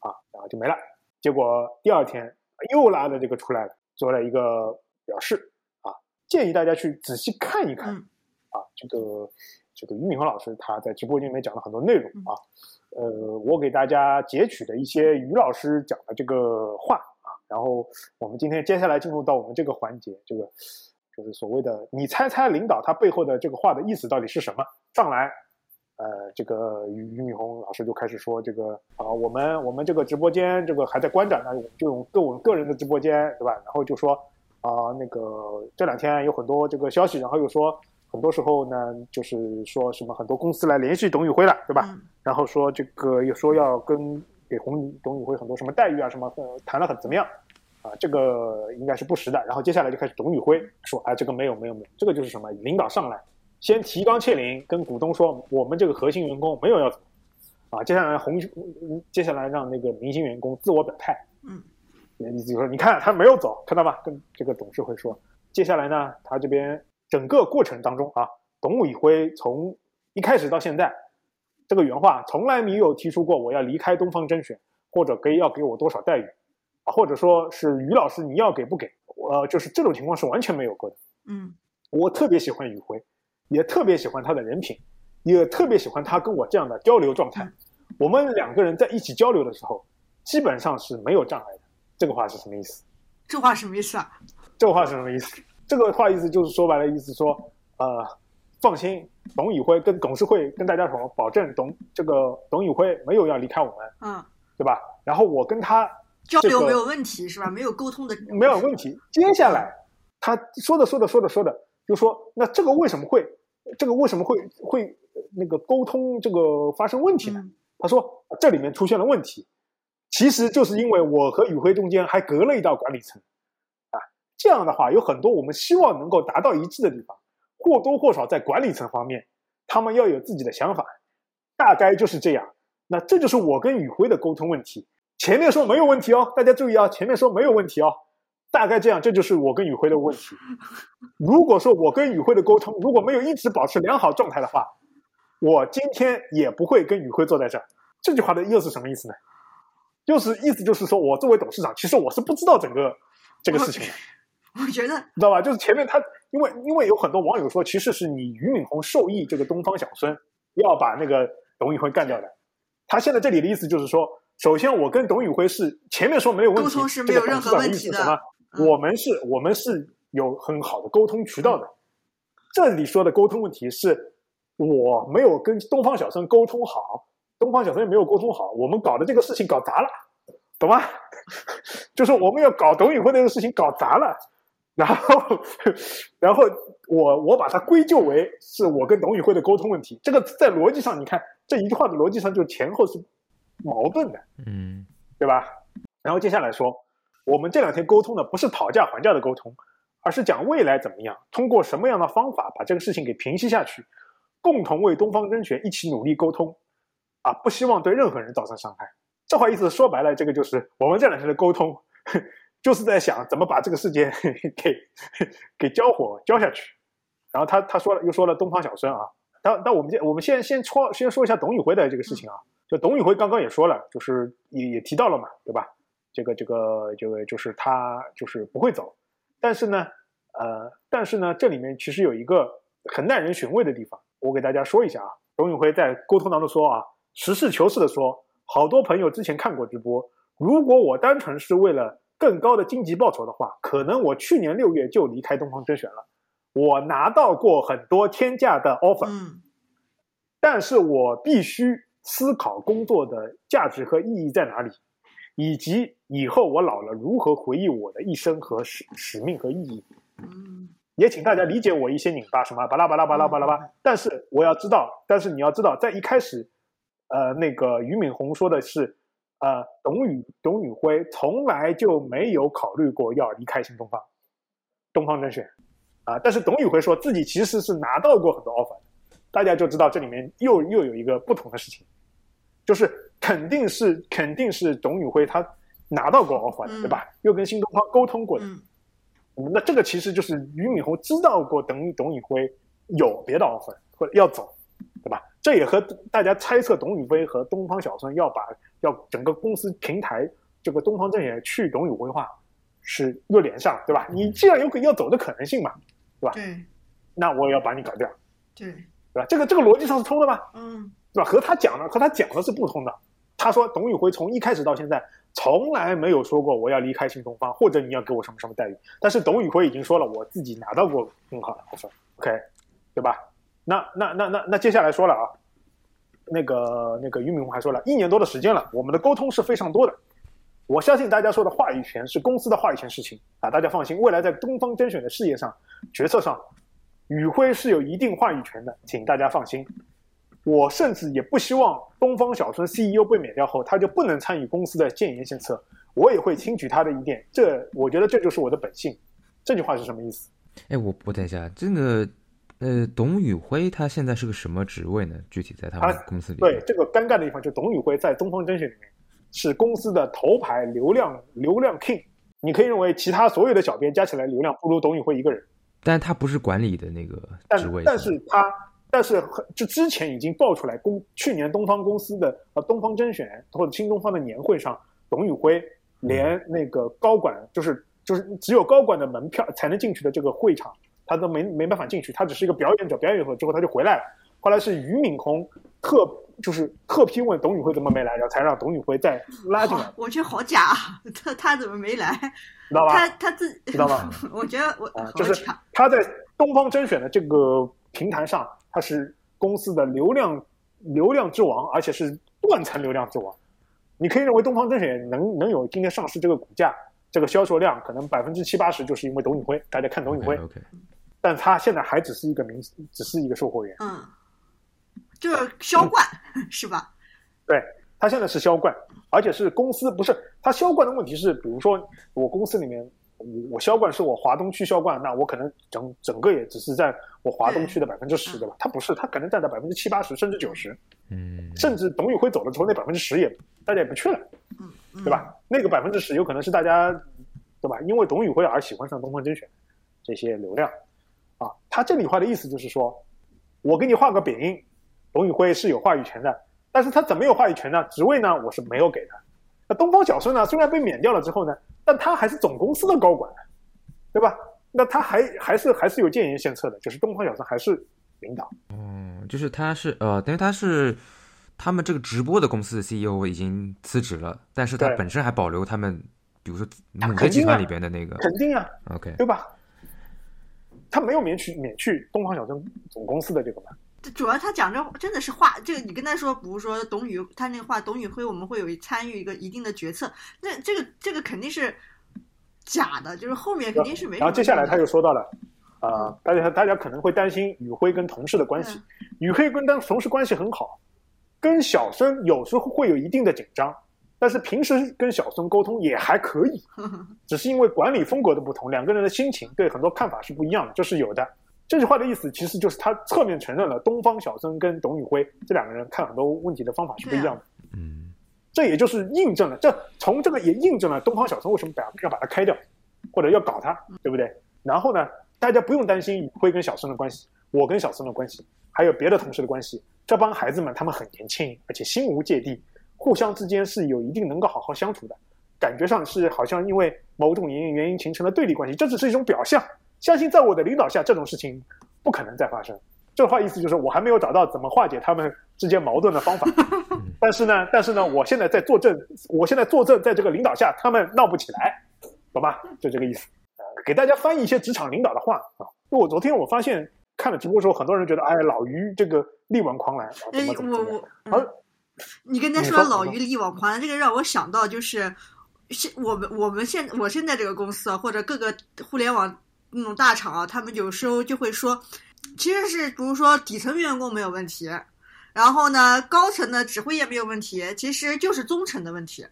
啊？然后就没了。结果第二天又拉着这个出来了做了一个表示啊，建议大家去仔细看一看啊。这个这个俞敏洪老师他在直播间里面讲了很多内容啊。呃，我给大家截取的一些俞老师讲的这个话啊。然后我们今天接下来进入到我们这个环节，这个就是所谓的你猜猜领导他背后的这个话的意思到底是什么？上来。呃，这个俞俞敏洪老师就开始说这个啊，我们我们这个直播间这个还在关展呢我们就用个我们个人的直播间，对吧？然后就说啊，那个这两天有很多这个消息，然后又说很多时候呢，就是说什么很多公司来联系董宇辉了，对吧？然后说这个又说要跟给红董宇辉很多什么待遇啊什么，谈了很怎么样啊？这个应该是不实的。然后接下来就开始董宇辉说，哎，这个没有没有没有，这个就是什么领导上来。先提纲挈领，跟股东说，我们这个核心员工没有要走，啊，接下来红，接下来让那个明星员工自我表态，嗯，意思就说，你看他没有走，看到吧？跟这个董事会说，接下来呢，他这边整个过程当中啊，董宇辉从一开始到现在，这个原话从来没有提出过我要离开东方甄选，或者给要给我多少待遇，啊，或者说是于老师你要给不给，呃，就是这种情况是完全没有过的，嗯，我特别喜欢宇辉。也特别喜欢他的人品，也特别喜欢他跟我这样的交流状态。我们两个人在一起交流的时候，基本上是没有障碍的。这个话是什么意思？这话什么意思啊？这个话是什么意思？这个话意思就是说白了，意思说，呃，放心，董宇辉跟董事会跟大家说，保证董这个董宇辉没有要离开我们，嗯，对吧？然后我跟他交流没有问题是吧？没有沟通的没有问题。接下来他说的说的说的说的，就说那这个为什么会这个为什么会会那个沟通这个发生问题呢？他说这里面出现了问题，其实就是因为我和宇辉中间还隔了一道管理层啊。这样的话，有很多我们希望能够达到一致的地方，或多或少在管理层方面，他们要有自己的想法，大概就是这样。那这就是我跟宇辉的沟通问题。前面说没有问题哦，大家注意啊，前面说没有问题哦，大概这样，这就是我跟宇辉的问题。如果说我跟宇辉的沟通如果没有一直保持良好状态的话，我今天也不会跟宇辉坐在这儿。这句话的又是什么意思呢？就是意思就是说我作为董事长，其实我是不知道整个这个事情的。我觉得你知道吧？就是前面他，因为因为有很多网友说，其实是你俞敏洪授意这个东方小孙要把那个董宇辉干掉的。他现在这里的意思就是说，首先我跟董宇辉是前面说没有问题，沟通是没有任何问题的。什么？我们是我们是有很好的沟通渠道的。这里说的沟通问题是，我没有跟东方小孙沟通好，东方小孙也没有沟通好，我们搞的这个事情搞砸了，懂吗？就是我们要搞董宇辉这个事情搞砸了。然后，然后我我把它归咎为是我跟董宇辉的沟通问题。这个在逻辑上，你看这一句话的逻辑上就前后是矛盾的，嗯，对吧？然后接下来说，我们这两天沟通的不是讨价还价的沟通，而是讲未来怎么样，通过什么样的方法把这个事情给平息下去，共同为东方甄选一起努力沟通，啊，不希望对任何人造成伤害。这话意思说白了，这个就是我们这两天的沟通。就是在想怎么把这个事件 给给交火交下去，然后他他说了又说了东方小生啊，但但我们先我们先先说先说一下董宇辉的这个事情啊，就董宇辉刚刚也说了，就是也也提到了嘛，对吧？这个这个这个就是他就是不会走，但是呢，呃，但是呢，这里面其实有一个很耐人寻味的地方，我给大家说一下啊。董宇辉在沟通当中说啊，实事求是的说，好多朋友之前看过直播，如果我单纯是为了。更高的经济报酬的话，可能我去年六月就离开东方甄选了。我拿到过很多天价的 offer，嗯，但是我必须思考工作的价值和意义在哪里，以及以后我老了如何回忆我的一生和使使命和意义。嗯，也请大家理解我一些拧巴什么巴拉巴拉巴拉巴拉巴。但是我要知道，但是你要知道，在一开始，呃，那个俞敏洪说的是。呃，董宇董宇辉从来就没有考虑过要离开新东方，东方甄选，啊，但是董宇辉说自己其实是拿到过很多 offer，大家就知道这里面又又有一个不同的事情，就是肯定是肯定是董宇辉他拿到过 offer 的，对吧？又跟新东方沟通过的，那这个其实就是俞敏洪知道过董董宇辉有别的 offer 或者要走，对吧？这也和大家猜测董宇辉和东方小孙要把。要整个公司平台这个东方证券去董宇辉化是又连上，对吧？你既然有可要走的可能性嘛，对吧？对，那我也要把你搞掉，对，对吧？这个这个逻辑上是通的吧？嗯，对吧？和他讲的和他讲的是不通的。他说董宇辉从一开始到现在从来没有说过我要离开新东方，或者你要给我什么什么待遇。但是董宇辉已经说了，我自己拿到过更好的 offer，OK，对吧？那那那那那接下来说了啊。那个那个俞敏洪还说了一年多的时间了，我们的沟通是非常多的。我相信大家说的话语权是公司的话语权事情啊，大家放心，未来在东方甄选的事业上、决策上，宇辉是有一定话语权的，请大家放心。我甚至也不希望东方小孙 CEO 被免掉后，他就不能参与公司的建言献策，我也会听取他的意见。这我觉得这就是我的本性。这句话是什么意思？哎，我我等一下，这个。呃，董宇辉他现在是个什么职位呢？具体在他们公司里？对，这个尴尬的地方就董宇辉在东方甄选里面是公司的头牌流量流量 king。你可以认为其他所有的小编加起来流量不如董宇辉一个人，但他不是管理的那个职位。但是他，但是就之前已经爆出来，公去年东方公司的呃东方甄选或者新东方的年会上，董宇辉连那个高管就是就是只有高管的门票才能进去的这个会场。他都没没办法进去，他只是一个表演者，表演之后他就回来了。后来是俞敏洪特就是特批问董宇辉怎么没来，然后才让董宇辉再拉进来。我觉得好假，他他怎么没来？知道吧？他他自知道吗？我觉得我 就是他在东方甄选的这个平台上，他是公司的流量流量之王，而且是断层流量之王。你可以认为东方甄选能能有今天上市这个股价、这个销售量，可能百分之七八十就是因为董宇辉，大家看董宇辉。OK，但他现在还只是一个明，只是一个售货员。嗯。就是销冠是吧？对他现在是销冠，而且是公司不是他销冠的问题是，比如说我公司里面，我我销冠是我华东区销冠，那我可能整整个也只是在我华东区的百分之十，对吧？他不是，他可能占到百分之七八十甚至九十，嗯，甚至董宇辉走了之后，那百分之十也大家也不去了，嗯，对吧？那个百分之十有可能是大家对吧？因为董宇辉而喜欢上东方甄选这些流量啊，他这里话的意思就是说，我给你画个饼。董宇辉是有话语权的，但是他怎么有话语权呢？职位呢，我是没有给的。那东方小孙呢，虽然被免掉了之后呢，但他还是总公司的高管，对吧？那他还还是还是有建言献策的，就是东方小孙还是领导。嗯，就是他是呃，等于他是他们这个直播的公司的 CEO 已经辞职了，但是他本身还保留他们，比如说母的集团里边的那个，肯定啊，OK，对吧？他没有免去免去东方小生总公司的这个嘛？主要他讲这真的是话，这个你跟他说，比如说董宇他那个话，董宇辉我们会有参与一个一定的决策，那这个这个肯定是假的，就是后面肯定是没。然后接下来他又说到了，啊，大家大家可能会担心宇辉跟同事的关系，宇辉跟当同事关系很好，跟小孙有时候会有一定的紧张，但是平时跟小孙沟通也还可以，只是因为管理风格的不同，两个人的心情对很多看法是不一样的，这是有的。这句话的意思其实就是他侧面承认了东方小孙跟董宇辉这两个人看很多问题的方法是不一样的。嗯，这也就是印证了，这从这个也印证了东方小孙为什么把要把他开掉，或者要搞他，对不对？然后呢，大家不用担心宇辉跟小孙的关系，我跟小孙的关系，还有别的同事的关系。这帮孩子们他们很年轻，而且心无芥蒂，互相之间是有一定能够好好相处的。感觉上是好像因为某种原因原因形成了对立关系，这只是一种表象。相信在我的领导下，这种事情不可能再发生。这话意思就是我还没有找到怎么化解他们之间矛盾的方法。但是呢，但是呢，我现在在作证，我现在作证在这个领导下，他们闹不起来，懂吧？就这个意思。呃，给大家翻译一些职场领导的话啊。我昨天我发现看了直播的时候，很多人觉得哎，老于这个力挽狂澜，怎么怎么怎么。好，你跟他说老于力挽狂澜，这个让我想到就是，现我们我们现我现在这个公司啊，或者各个互联网。那种大厂啊，他们有时候就会说，其实是比如说底层员工没有问题，然后呢，高层的指挥也没有问题，其实就是中层的问题，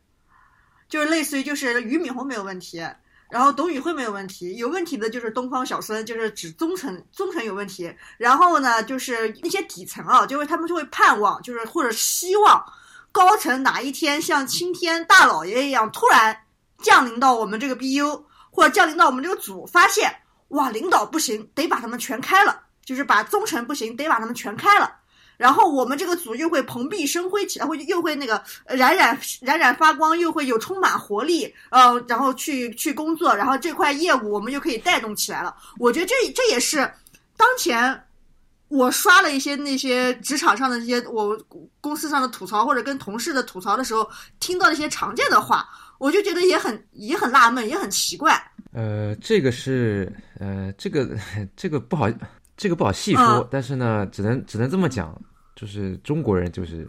就是类似于就是俞敏洪没有问题，然后董宇辉没有问题，有问题的就是东方小孙，就是指中层，中层有问题，然后呢，就是那些底层啊，就会他们就会盼望，就是或者希望高层哪一天像青天大老爷一样突然降临到我们这个 BU，或者降临到我们这个组，发现。哇，领导不行，得把他们全开了，就是把中层不行，得把他们全开了。然后我们这个组又会蓬荜生辉起来，会又会那个冉冉冉冉发光，又会有充满活力，呃，然后去去工作，然后这块业务我们就可以带动起来了。我觉得这这也是当前我刷了一些那些职场上的这些我公司上的吐槽或者跟同事的吐槽的时候听到的一些常见的话，我就觉得也很也很纳闷，也很奇怪。呃，这个是呃，这个 这个不好，这个不好细说，但是呢，只能只能这么讲，就是中国人就是。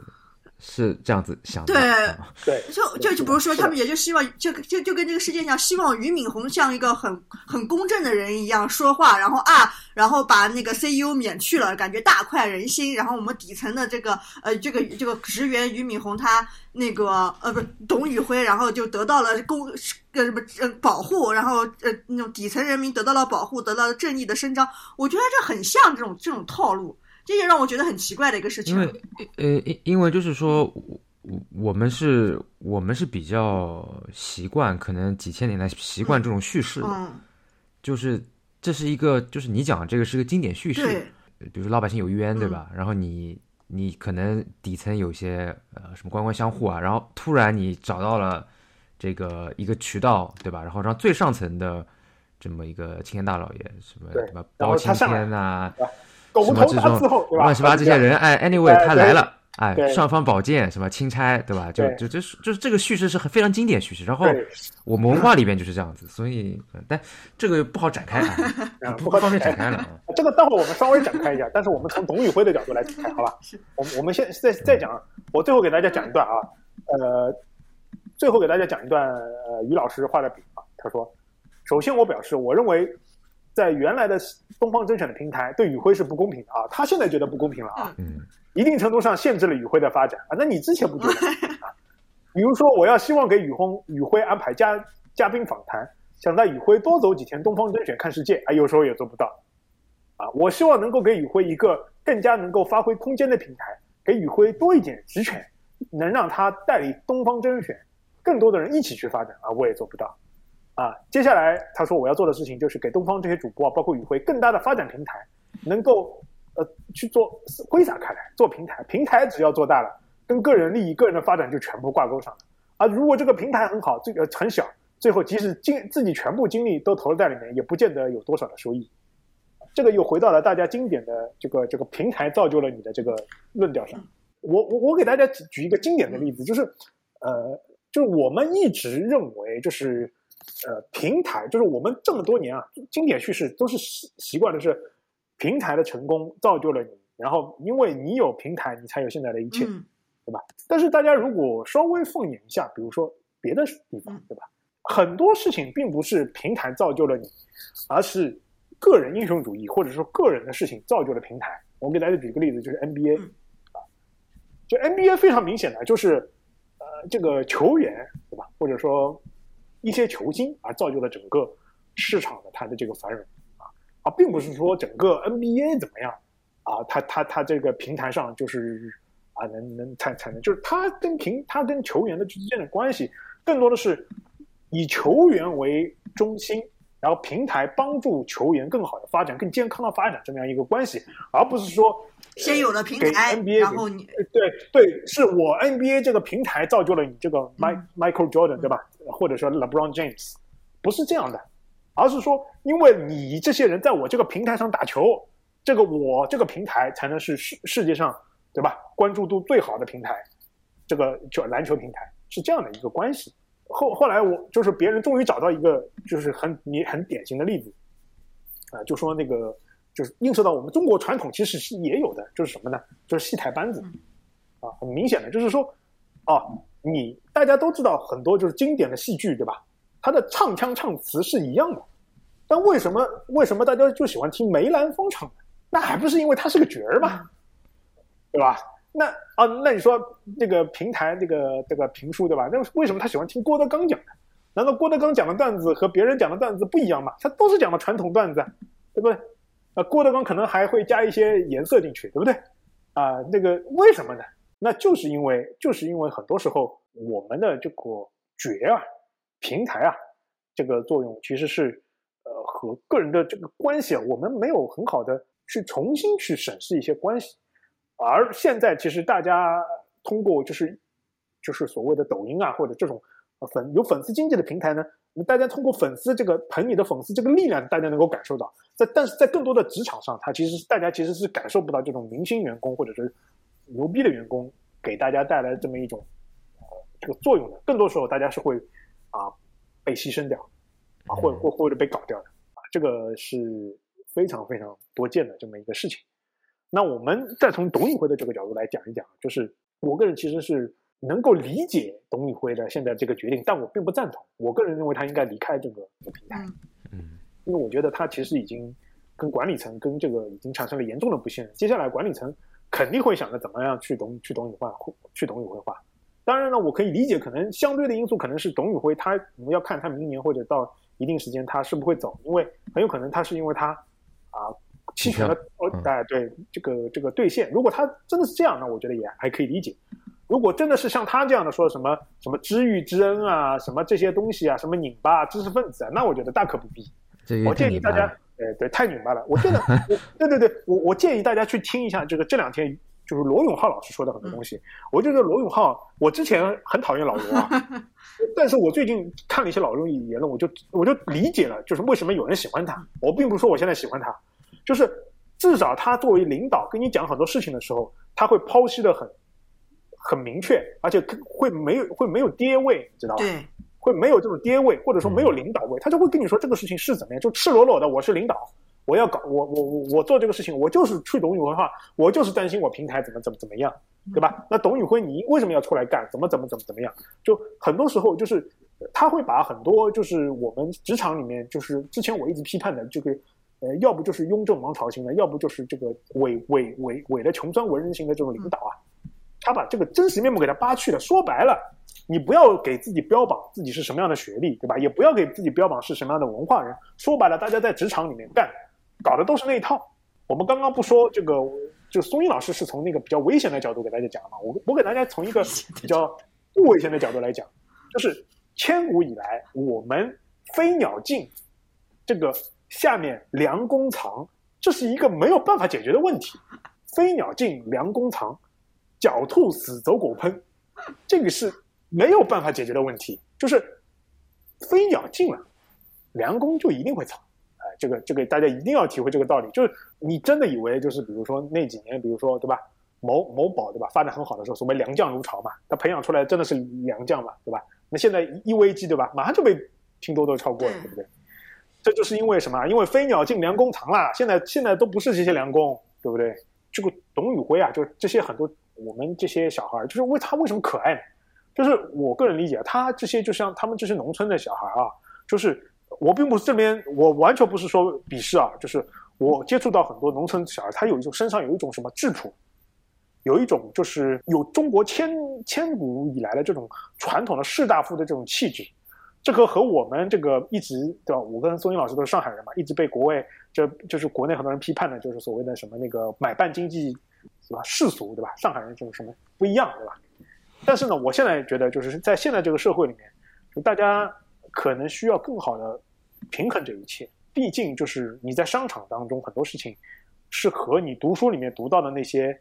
是这样子想的，对对，就就就比如说，他们也就希望，就就就跟这个世界上希望俞敏洪像一个很很公正的人一样说话，然后啊，然后把那个 CEO 免去了，感觉大快人心。然后我们底层的这个呃这个这个职员俞敏洪他那个呃不是董宇辉，然后就得到了公呃什么呃保护，然后呃那种底层人民得到了保护，得到了正义的伸张。我觉得这很像这种这种套路。这也让我觉得很奇怪的一个事情。因为，呃，因因为就是说，我我们是，我们是比较习惯，可能几千年来习惯这种叙事。嗯。就是这是一个，就是你讲这个是个经典叙事。比如说老百姓有冤，对吧？然后你你可能底层有些呃什么官官相护啊，然后突然你找到了这个一个渠道，对吧？然后让最上层的这么一个青天大老爷，什么什么包青天呐、狗什么这种？乱七八这些人，哎，anyway 他来了，哎，对尚方宝剑什么钦差，对吧？就就就是就是这个叙事是很非常经典叙事，然后我们文化里边就是这样子，所以呃但这个不好展开啊，啊不方便展展开了啊。这个待会儿我们稍微展开一下，但是我们从董宇辉的角度来展开，好吧？我们我们现再再讲，我最后给大家讲一段啊，呃，最后给大家讲一段呃于老师画的饼啊，他说，首先我表示，我认为在原来的东方甄选的平台对宇辉是不公平的啊，他现在觉得不公平了啊，嗯一定程度上限制了宇辉的发展啊。那你之前不觉得啊？比如说，我要希望给宇辉宇辉安排嘉嘉宾访谈，想在宇辉多走几天东方甄选看世界啊，有时候也做不到啊。我希望能够给宇辉一个更加能够发挥空间的平台，给宇辉多一点职权，能让他代理东方甄选更多的人一起去发展啊，我也做不到啊。接下来他说我要做的事情就是给东方这些主播，包括宇辉更大的发展平台，能够呃去做挥洒开来，做平台，平台只要做大了，跟个人利益、个人的发展就全部挂钩上了。啊，如果这个平台很好，这个很小，最后即使精自己全部精力都投入在里面，也不见得有多少的收益。这个又回到了大家经典的这个这个平台造就了你的这个论调上。我我我给大家举一个经典的例子，就是呃，就是我们一直认为就是呃平台，就是我们这么多年啊，经典叙事都是习习惯的是平台的成功造就了你，然后因为你有平台，你才有现在的一切。嗯对吧？但是大家如果稍微放眼一下，比如说别的地方嗯，对吧？很多事情并不是平台造就了你，而是个人英雄主义或者说个人的事情造就了平台。我给大家举个例子，就是 NBA 嗯啊，就 NBA 非常明显的就是呃这个球员对吧，或者说一些球星而造就了整个市场的它的这个繁荣啊啊，并不是说整个 NBA 怎么样啊，它它它这个平台上就是。啊，能能才才能，就是他跟平他跟球员的之间的关系，更多的是以球员为中心，然后平台帮助球员更好的发展、更健康的发展这么样一个关系，而不是说先有了平台，NBA 然后你呃对对，是我 NBA 这个平台造就了你这个 Mike、嗯 Michael Jordan 对吧？或者说 LeBron James，不是这样的，而是说因为你这些人在我这个平台上打球，这个我这个平台才能是世世界上对吧关注度最好的平台，这个就篮球平台是这样的一个关系。后后来我就是别人终于找到一个就是很你很典型的例子，啊、就说那个就是映射到我们中国传统其实是也有的，就是什么呢？就是戏台班子，啊，很明显的就是说，啊，你大家都知道很多就是经典的戏剧对吧？它的唱腔唱词是一样的，但为什么为什么大家就喜欢听梅兰芳唱的？那还不是因为他是个角儿吗，对吧？那啊，那你说那个平台这个这个评书对吧？那为什么他喜欢听郭德纲讲的？难道郭德纲讲的段子和别人讲的段子不一样吗？他都是讲的传统段子，对不对？啊，郭德纲可能还会加一些颜色进去，对不对？啊，那个为什么呢？那就是因为就是因为很多时候我们的这个角啊、平台啊，这个作用其实是呃和个人的这个关系啊，我们没有很好的去重新去审视一些关系。而现在其实大家通过就是就是所谓的抖音啊，或者这种粉有粉丝经济的平台呢，大家通过粉丝这个捧你的粉丝这个力量，大家能够感受到。在但是在更多的职场上，他其实大家其实是感受不到这种明星员工或者是牛逼的员工给大家带来这么一种呃这个作用的。更多时候，大家是会啊被牺牲掉啊，或或或者被搞掉的啊，这个是非常非常多见的这么一个事情。那我们再从董宇辉的这个角度来讲一讲，就是我个人其实是能够理解董宇辉的现在这个决定，但我并不赞同。我个人认为他应该离开这个这个平台，嗯嗯因为我觉得他其实已经跟管理层跟这个已经产生了严重的不信任。接下来管理层肯定会想着怎么样去董去董宇辉去董宇辉化。当然了，我可以理解，可能相对的因素可能是董宇辉他我们要看他明年或者到一定时间他是不会走，因为很有可能他是因为他啊。期权的呃嗯，哎，对这个这个兑现，如果他真的是这样，那我觉得也还可以理解。如果真的是像他这样的说什么什么知遇之恩啊，什么这些东西啊，什么拧巴、知识分子啊，那我觉得大可不必。我建议大家呃，对，太拧巴了。我真的，我 对对对，我我建议大家去听一下这个这两天就是罗永浩老师说的很多东西。我觉得罗永浩，我之前很讨厌老罗啊，但是我最近看了一些老罗言论，我就我就理解了，就是为什么有人喜欢他。我并不是说我现在喜欢他，就是至少他作为领导跟你讲很多事情的时候，他会剖析的很很明确，而且会没有会没有跌位，你知道吧？对，会没有这种跌位，或者说没有领导位，他就会跟你说这个事情是怎么样，就赤裸裸的我是领导。我要搞我我我我做这个事情，我就是去董宇辉话，我就是担心我平台怎么怎么怎么样，对吧？那董宇辉你为什么要出来干？怎么怎么怎么怎么样？就很多时候就是他会把很多就是我们职场里面就是之前我一直批判的这个呃，要不就是雍正王朝型的，要不就是这个伪伪伪伪的穷酸文人型的这种领导啊，他把这个真实面目给他扒去了。说白了，你不要给自己标榜自己是什么样的学历，对吧？也不要给自己标榜是什么样的文化人。说白了，大家在职场里面干。搞的都是那一套。我们刚刚不说这个，就松英老师是从那个比较危险的角度给大家讲嘛。我我给大家从一个比较不危险的角度来讲，就是千古以来，我们飞鸟尽，这个下面良弓藏，这是一个没有办法解决的问题。飞鸟尽，良弓藏，狡兔死，走狗烹，这个是没有办法解决的问题。就是飞鸟尽了，良弓就一定会藏。这个这个大家一定要体会这个道理，就是你真的以为就是比如说那几年，比如说对吧，某某宝对吧，发展很好的时候，所谓良将如潮嘛，他培养出来真的是良将嘛，对吧？那现在一危机对吧，马上就被拼多多超过了，对不对？这就是因为什么？因为飞鸟尽，良弓藏了。现在现在都不是这些良弓，对不对？这个董宇辉啊，就是这些很多我们这些小孩，就是为他为什么可爱呢？就是我个人理解，他这些就像他们这些农村的小孩啊，就是。我并不是这边，我完全不是说鄙视啊，就是我接触到很多农村小孩，他有一种身上有一种什么质朴，有一种就是有中国千千古以来的这种传统的士大夫的这种气质，这个和我们这个一直对吧？我跟宋英老师都是上海人嘛，一直被国外就就是国内很多人批判的，就是所谓的什么那个买办经济，是吧？世俗对吧？上海人这种什么不一样对吧？但是呢，我现在觉得就是在现在这个社会里面，大家。可能需要更好的平衡这一切，毕竟就是你在商场当中很多事情是和你读书里面读到的那些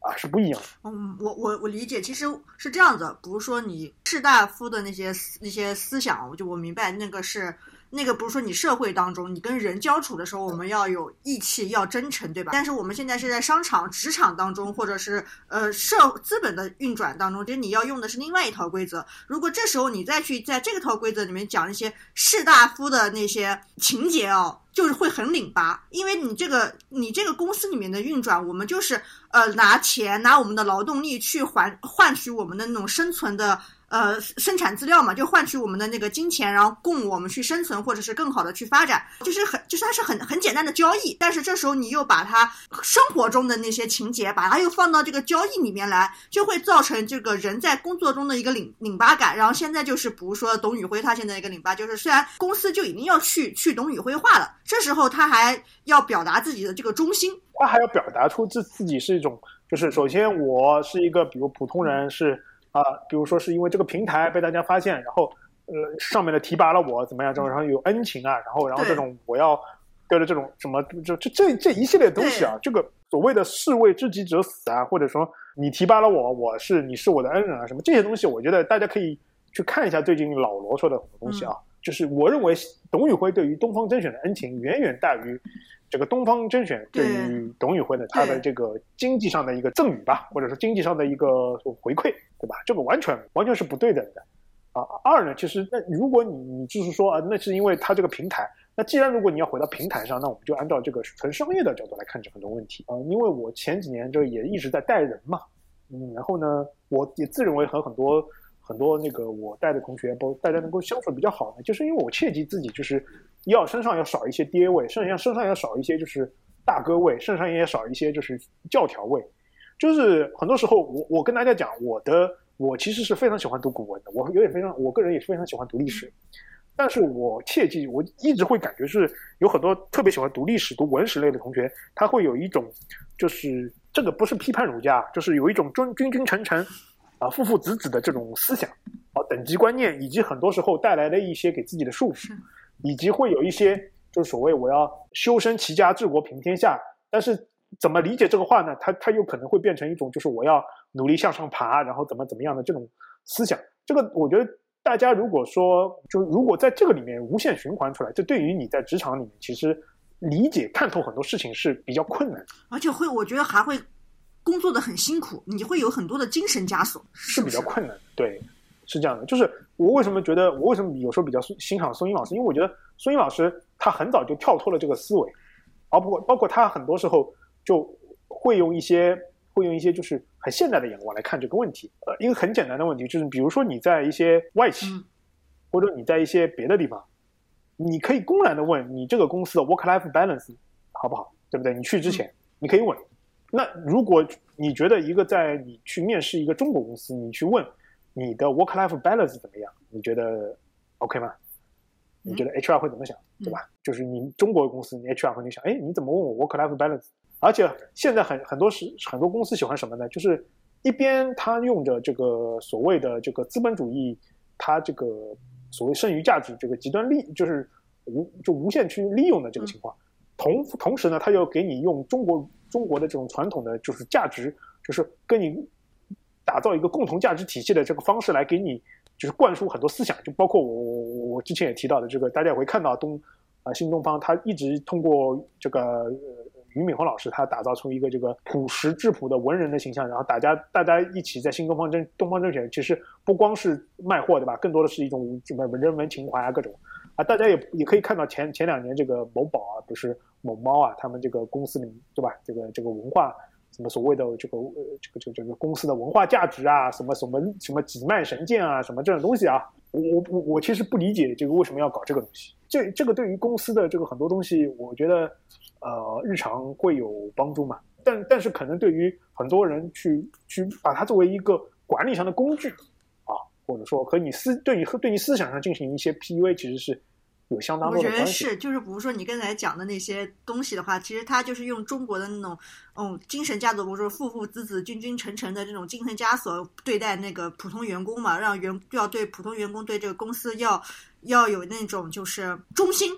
啊是不一样的。嗯，我我我理解，其实是这样子，不是说你士大夫的那些那些思想，我就我明白那个是。那个不是说你社会当中，你跟人交处的时候，我们要有义气，要真诚，对吧？但是我们现在是在商场、职场当中，或者是呃社资本的运转当中，其实你要用的是另外一套规则。如果这时候你再去在这个套规则里面讲一些士大夫的那些情节哦，就是会很拧巴，因为你这个你这个公司里面的运转，我们就是呃拿钱拿我们的劳动力去换换取我们的那种生存的。呃，生产资料嘛，就换取我们的那个金钱，然后供我们去生存，或者是更好的去发展，就是很，就是它是很很简单的交易。但是这时候你又把它生活中的那些情节，把它又放到这个交易里面来，就会造成这个人在工作中的一个拧拧巴感。然后现在就是，比如说董宇辉他现在一个拧巴，就是虽然公司就已经要去去董宇辉化了，这时候他还要表达自己的这个忠心，他还要表达出自自己是一种，就是首先我是一个比如普通人是。啊，比如说是因为这个平台被大家发现，然后呃上面的提拔了我怎么样？这种然后有恩情啊，然后然后这种我要对着这种什么就就这这一系列东西啊，这个所谓的士为知己者死啊，或者说你提拔了我，我是你是我的恩人啊，什么这些东西，我觉得大家可以去看一下最近老罗说的很多东西啊，就是我认为董宇辉对于东方甄选的恩情远远大于。这个东方甄选对于董宇辉的他的这个经济上的一个赠与吧，或者说经济上的一个回馈，对吧？这个完全完全是不对等的啊。二呢，其实那如果你你就是说啊，那是因为他这个平台。那既然如果你要回到平台上，那我们就按照这个纯商业的角度来看这很多问题啊。因为我前几年就也一直在带人嘛，嗯，然后呢，我也自认为和很多。很多那个我带的同学，包大家能够相处比较好呢，就是因为我切记自己就是要身上要少一些爹味，身上身上要少一些就是大哥味，身上也少一些就是教条味。就是很多时候，我我跟大家讲，我的我其实是非常喜欢读古文的，我有点非常，我个人也是非常喜欢读历史。但是我切记，我一直会感觉是有很多特别喜欢读历史、读文史类的同学，他会有一种就是这个不是批判儒家，就是有一种君君君臣臣。啊，父父子子的这种思想，啊，等级观念，以及很多时候带来的一些给自己的束缚，以及会有一些就是所谓我要修身齐家治国平天下，但是怎么理解这个话呢？他他又可能会变成一种就是我要努力向上爬，然后怎么怎么样的这种思想。这个我觉得大家如果说就如果在这个里面无限循环出来，这对于你在职场里面其实理解看透很多事情是比较困难，而且会我觉得还会工作的很辛苦，你会有很多的精神枷锁，是比较困难。对，是这样的。就是我为什么觉得我为什么有时候比较欣赏孙英老师，因为我觉得孙英老师他很早就跳脱了这个思维，而不包括他很多时候就会用一些会用一些就是很现代的眼光来看这个问题。呃，一个很简单的问题就是，比如说你在一些外企，或者你在一些别的地方，你可以公然的问你这个公司的 work-life balance 好不好，对不对？你去之前你可以问。那如果你觉得一个在你去面试一个中国公司，你去问你的 work-life balance 怎么样？你觉得 OK 吗？你觉得 HR 会怎么想，对吧？就是你中国公司，你 HR 会想，哎，你怎么问我 work-life balance？而且现在很很多是很多公司喜欢什么呢？就是一边他用着这个所谓的这个资本主义，他这个所谓剩余价值这个极端利，就是无就无限去利用的这个情况，同同时呢，他又给你用中国。中国的这种传统的就是价值，就是跟你打造一个共同价值体系的这个方式来给你，就是灌输很多思想，就包括我我我之前也提到的这个，大家也会看到东啊新东方，他一直通过这个呃俞敏洪老师，他打造出一个这个朴实质朴的文人的形象，然后大家大家一起在新东方证东方证券，其实不光是卖货对吧，更多的是一种什么人文情怀啊各种。啊，大家也也可以看到前前两年这个某宝啊，不是某猫啊，他们这个公司里对吧？这个这个文化什么所谓的这个呃这个这个这个公司的文化价值啊，什么什么什么几脉神剑啊，什么这种东西啊，我我我我其实不理解这个为什么要搞这个东西。这这个对于公司的这个很多东西，我觉得呃日常会有帮助嘛。但但是可能对于很多人去去把它作为一个管理上的工具啊。或者说和你思对你和对你思想上进行一些 PUA，其实是有相当多的关系。我觉得是，就是比如说你刚才讲的那些东西的话，其实他就是用中国的那种嗯精神枷锁，比如说父父子子、君君臣臣的这种精神枷锁对待那个普通员工嘛，让员要对普通员工对这个公司要要有那种就是忠心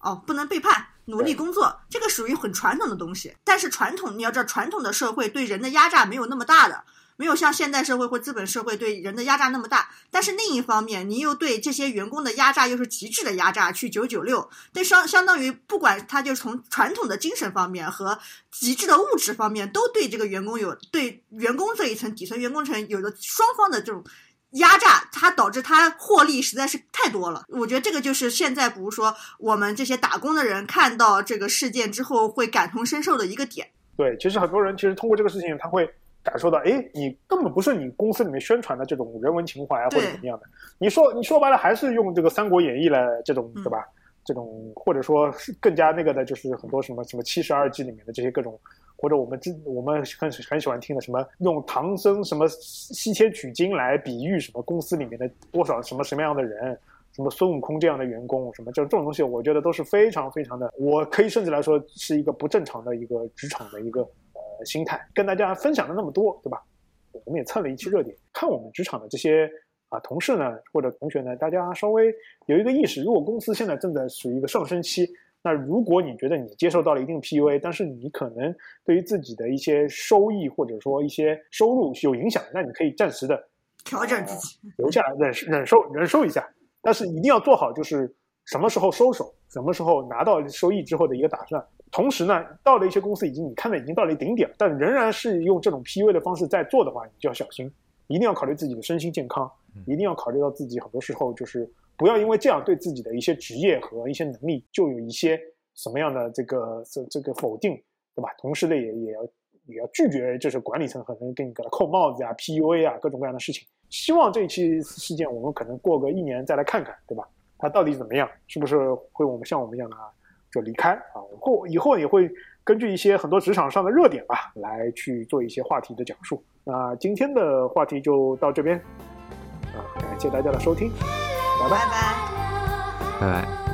哦，不能背叛，努力工作，这个属于很传统的东西。但是传统你要知道，传统的社会对人的压榨没有那么大的。没有像现代社会或资本社会对人的压榨那么大，但是另一方面，你又对这些员工的压榨又是极致的压榨，去九九六，对相相当于不管他就从传统的精神方面和极致的物质方面，都对这个员工有对员工这一层底层员工层有着双方的这种压榨，它导致他获利实在是太多了。我觉得这个就是现在，比如说我们这些打工的人看到这个事件之后会感同身受的一个点。对，其实很多人其实通过这个事情，他会。感受到，哎，你根本不是你公司里面宣传的这种人文情怀啊，或者怎么样的。你说，你说白了还是用这个《三国演义》来这种，对吧？这种或者说是更加那个的，就是很多什么什么七十二计里面的这些各种，或者我们之我们很很喜欢听的什么用唐僧什么西天取经来比喻什么公司里面的多少什么什么样的人，什么孙悟空这样的员工，什么就这种东西，我觉得都是非常非常的，我可以甚至来说是一个不正常的一个职场的一个呃。心态跟大家分享了那么多，对吧？我们也蹭了一期热点，看我们职场的这些啊同事呢，或者同学呢，大家稍微有一个意识：如果公司现在正在属于一个上升期，那如果你觉得你接受到了一定 PUA，但是你可能对于自己的一些收益或者说一些收入有影响，那你可以暂时的调整自己，留下来忍忍受忍受一下，但是一定要做好就是什么时候收手，什么时候拿到收益之后的一个打算。同时呢，到了一些公司已经你看的已经到了顶点，但仍然是用这种 PUA 的方式在做的话，你就要小心，一定要考虑自己的身心健康，一定要考虑到自己很多时候就是不要因为这样对自己的一些职业和一些能力就有一些什么样的这个这这个否定，对吧？同时呢，也也要也要拒绝就是管理层可能给你给他扣帽子呀、PUA 啊各种各样的事情。希望这一期事件我们可能过个一年再来看看，对吧？它到底怎么样？是不是会我们像我们一样的？就离开啊！后以后也会根据一些很多职场上的热点吧，来去做一些话题的讲述。那今天的话题就到这边，啊，感谢大家的收听，拜拜，拜拜。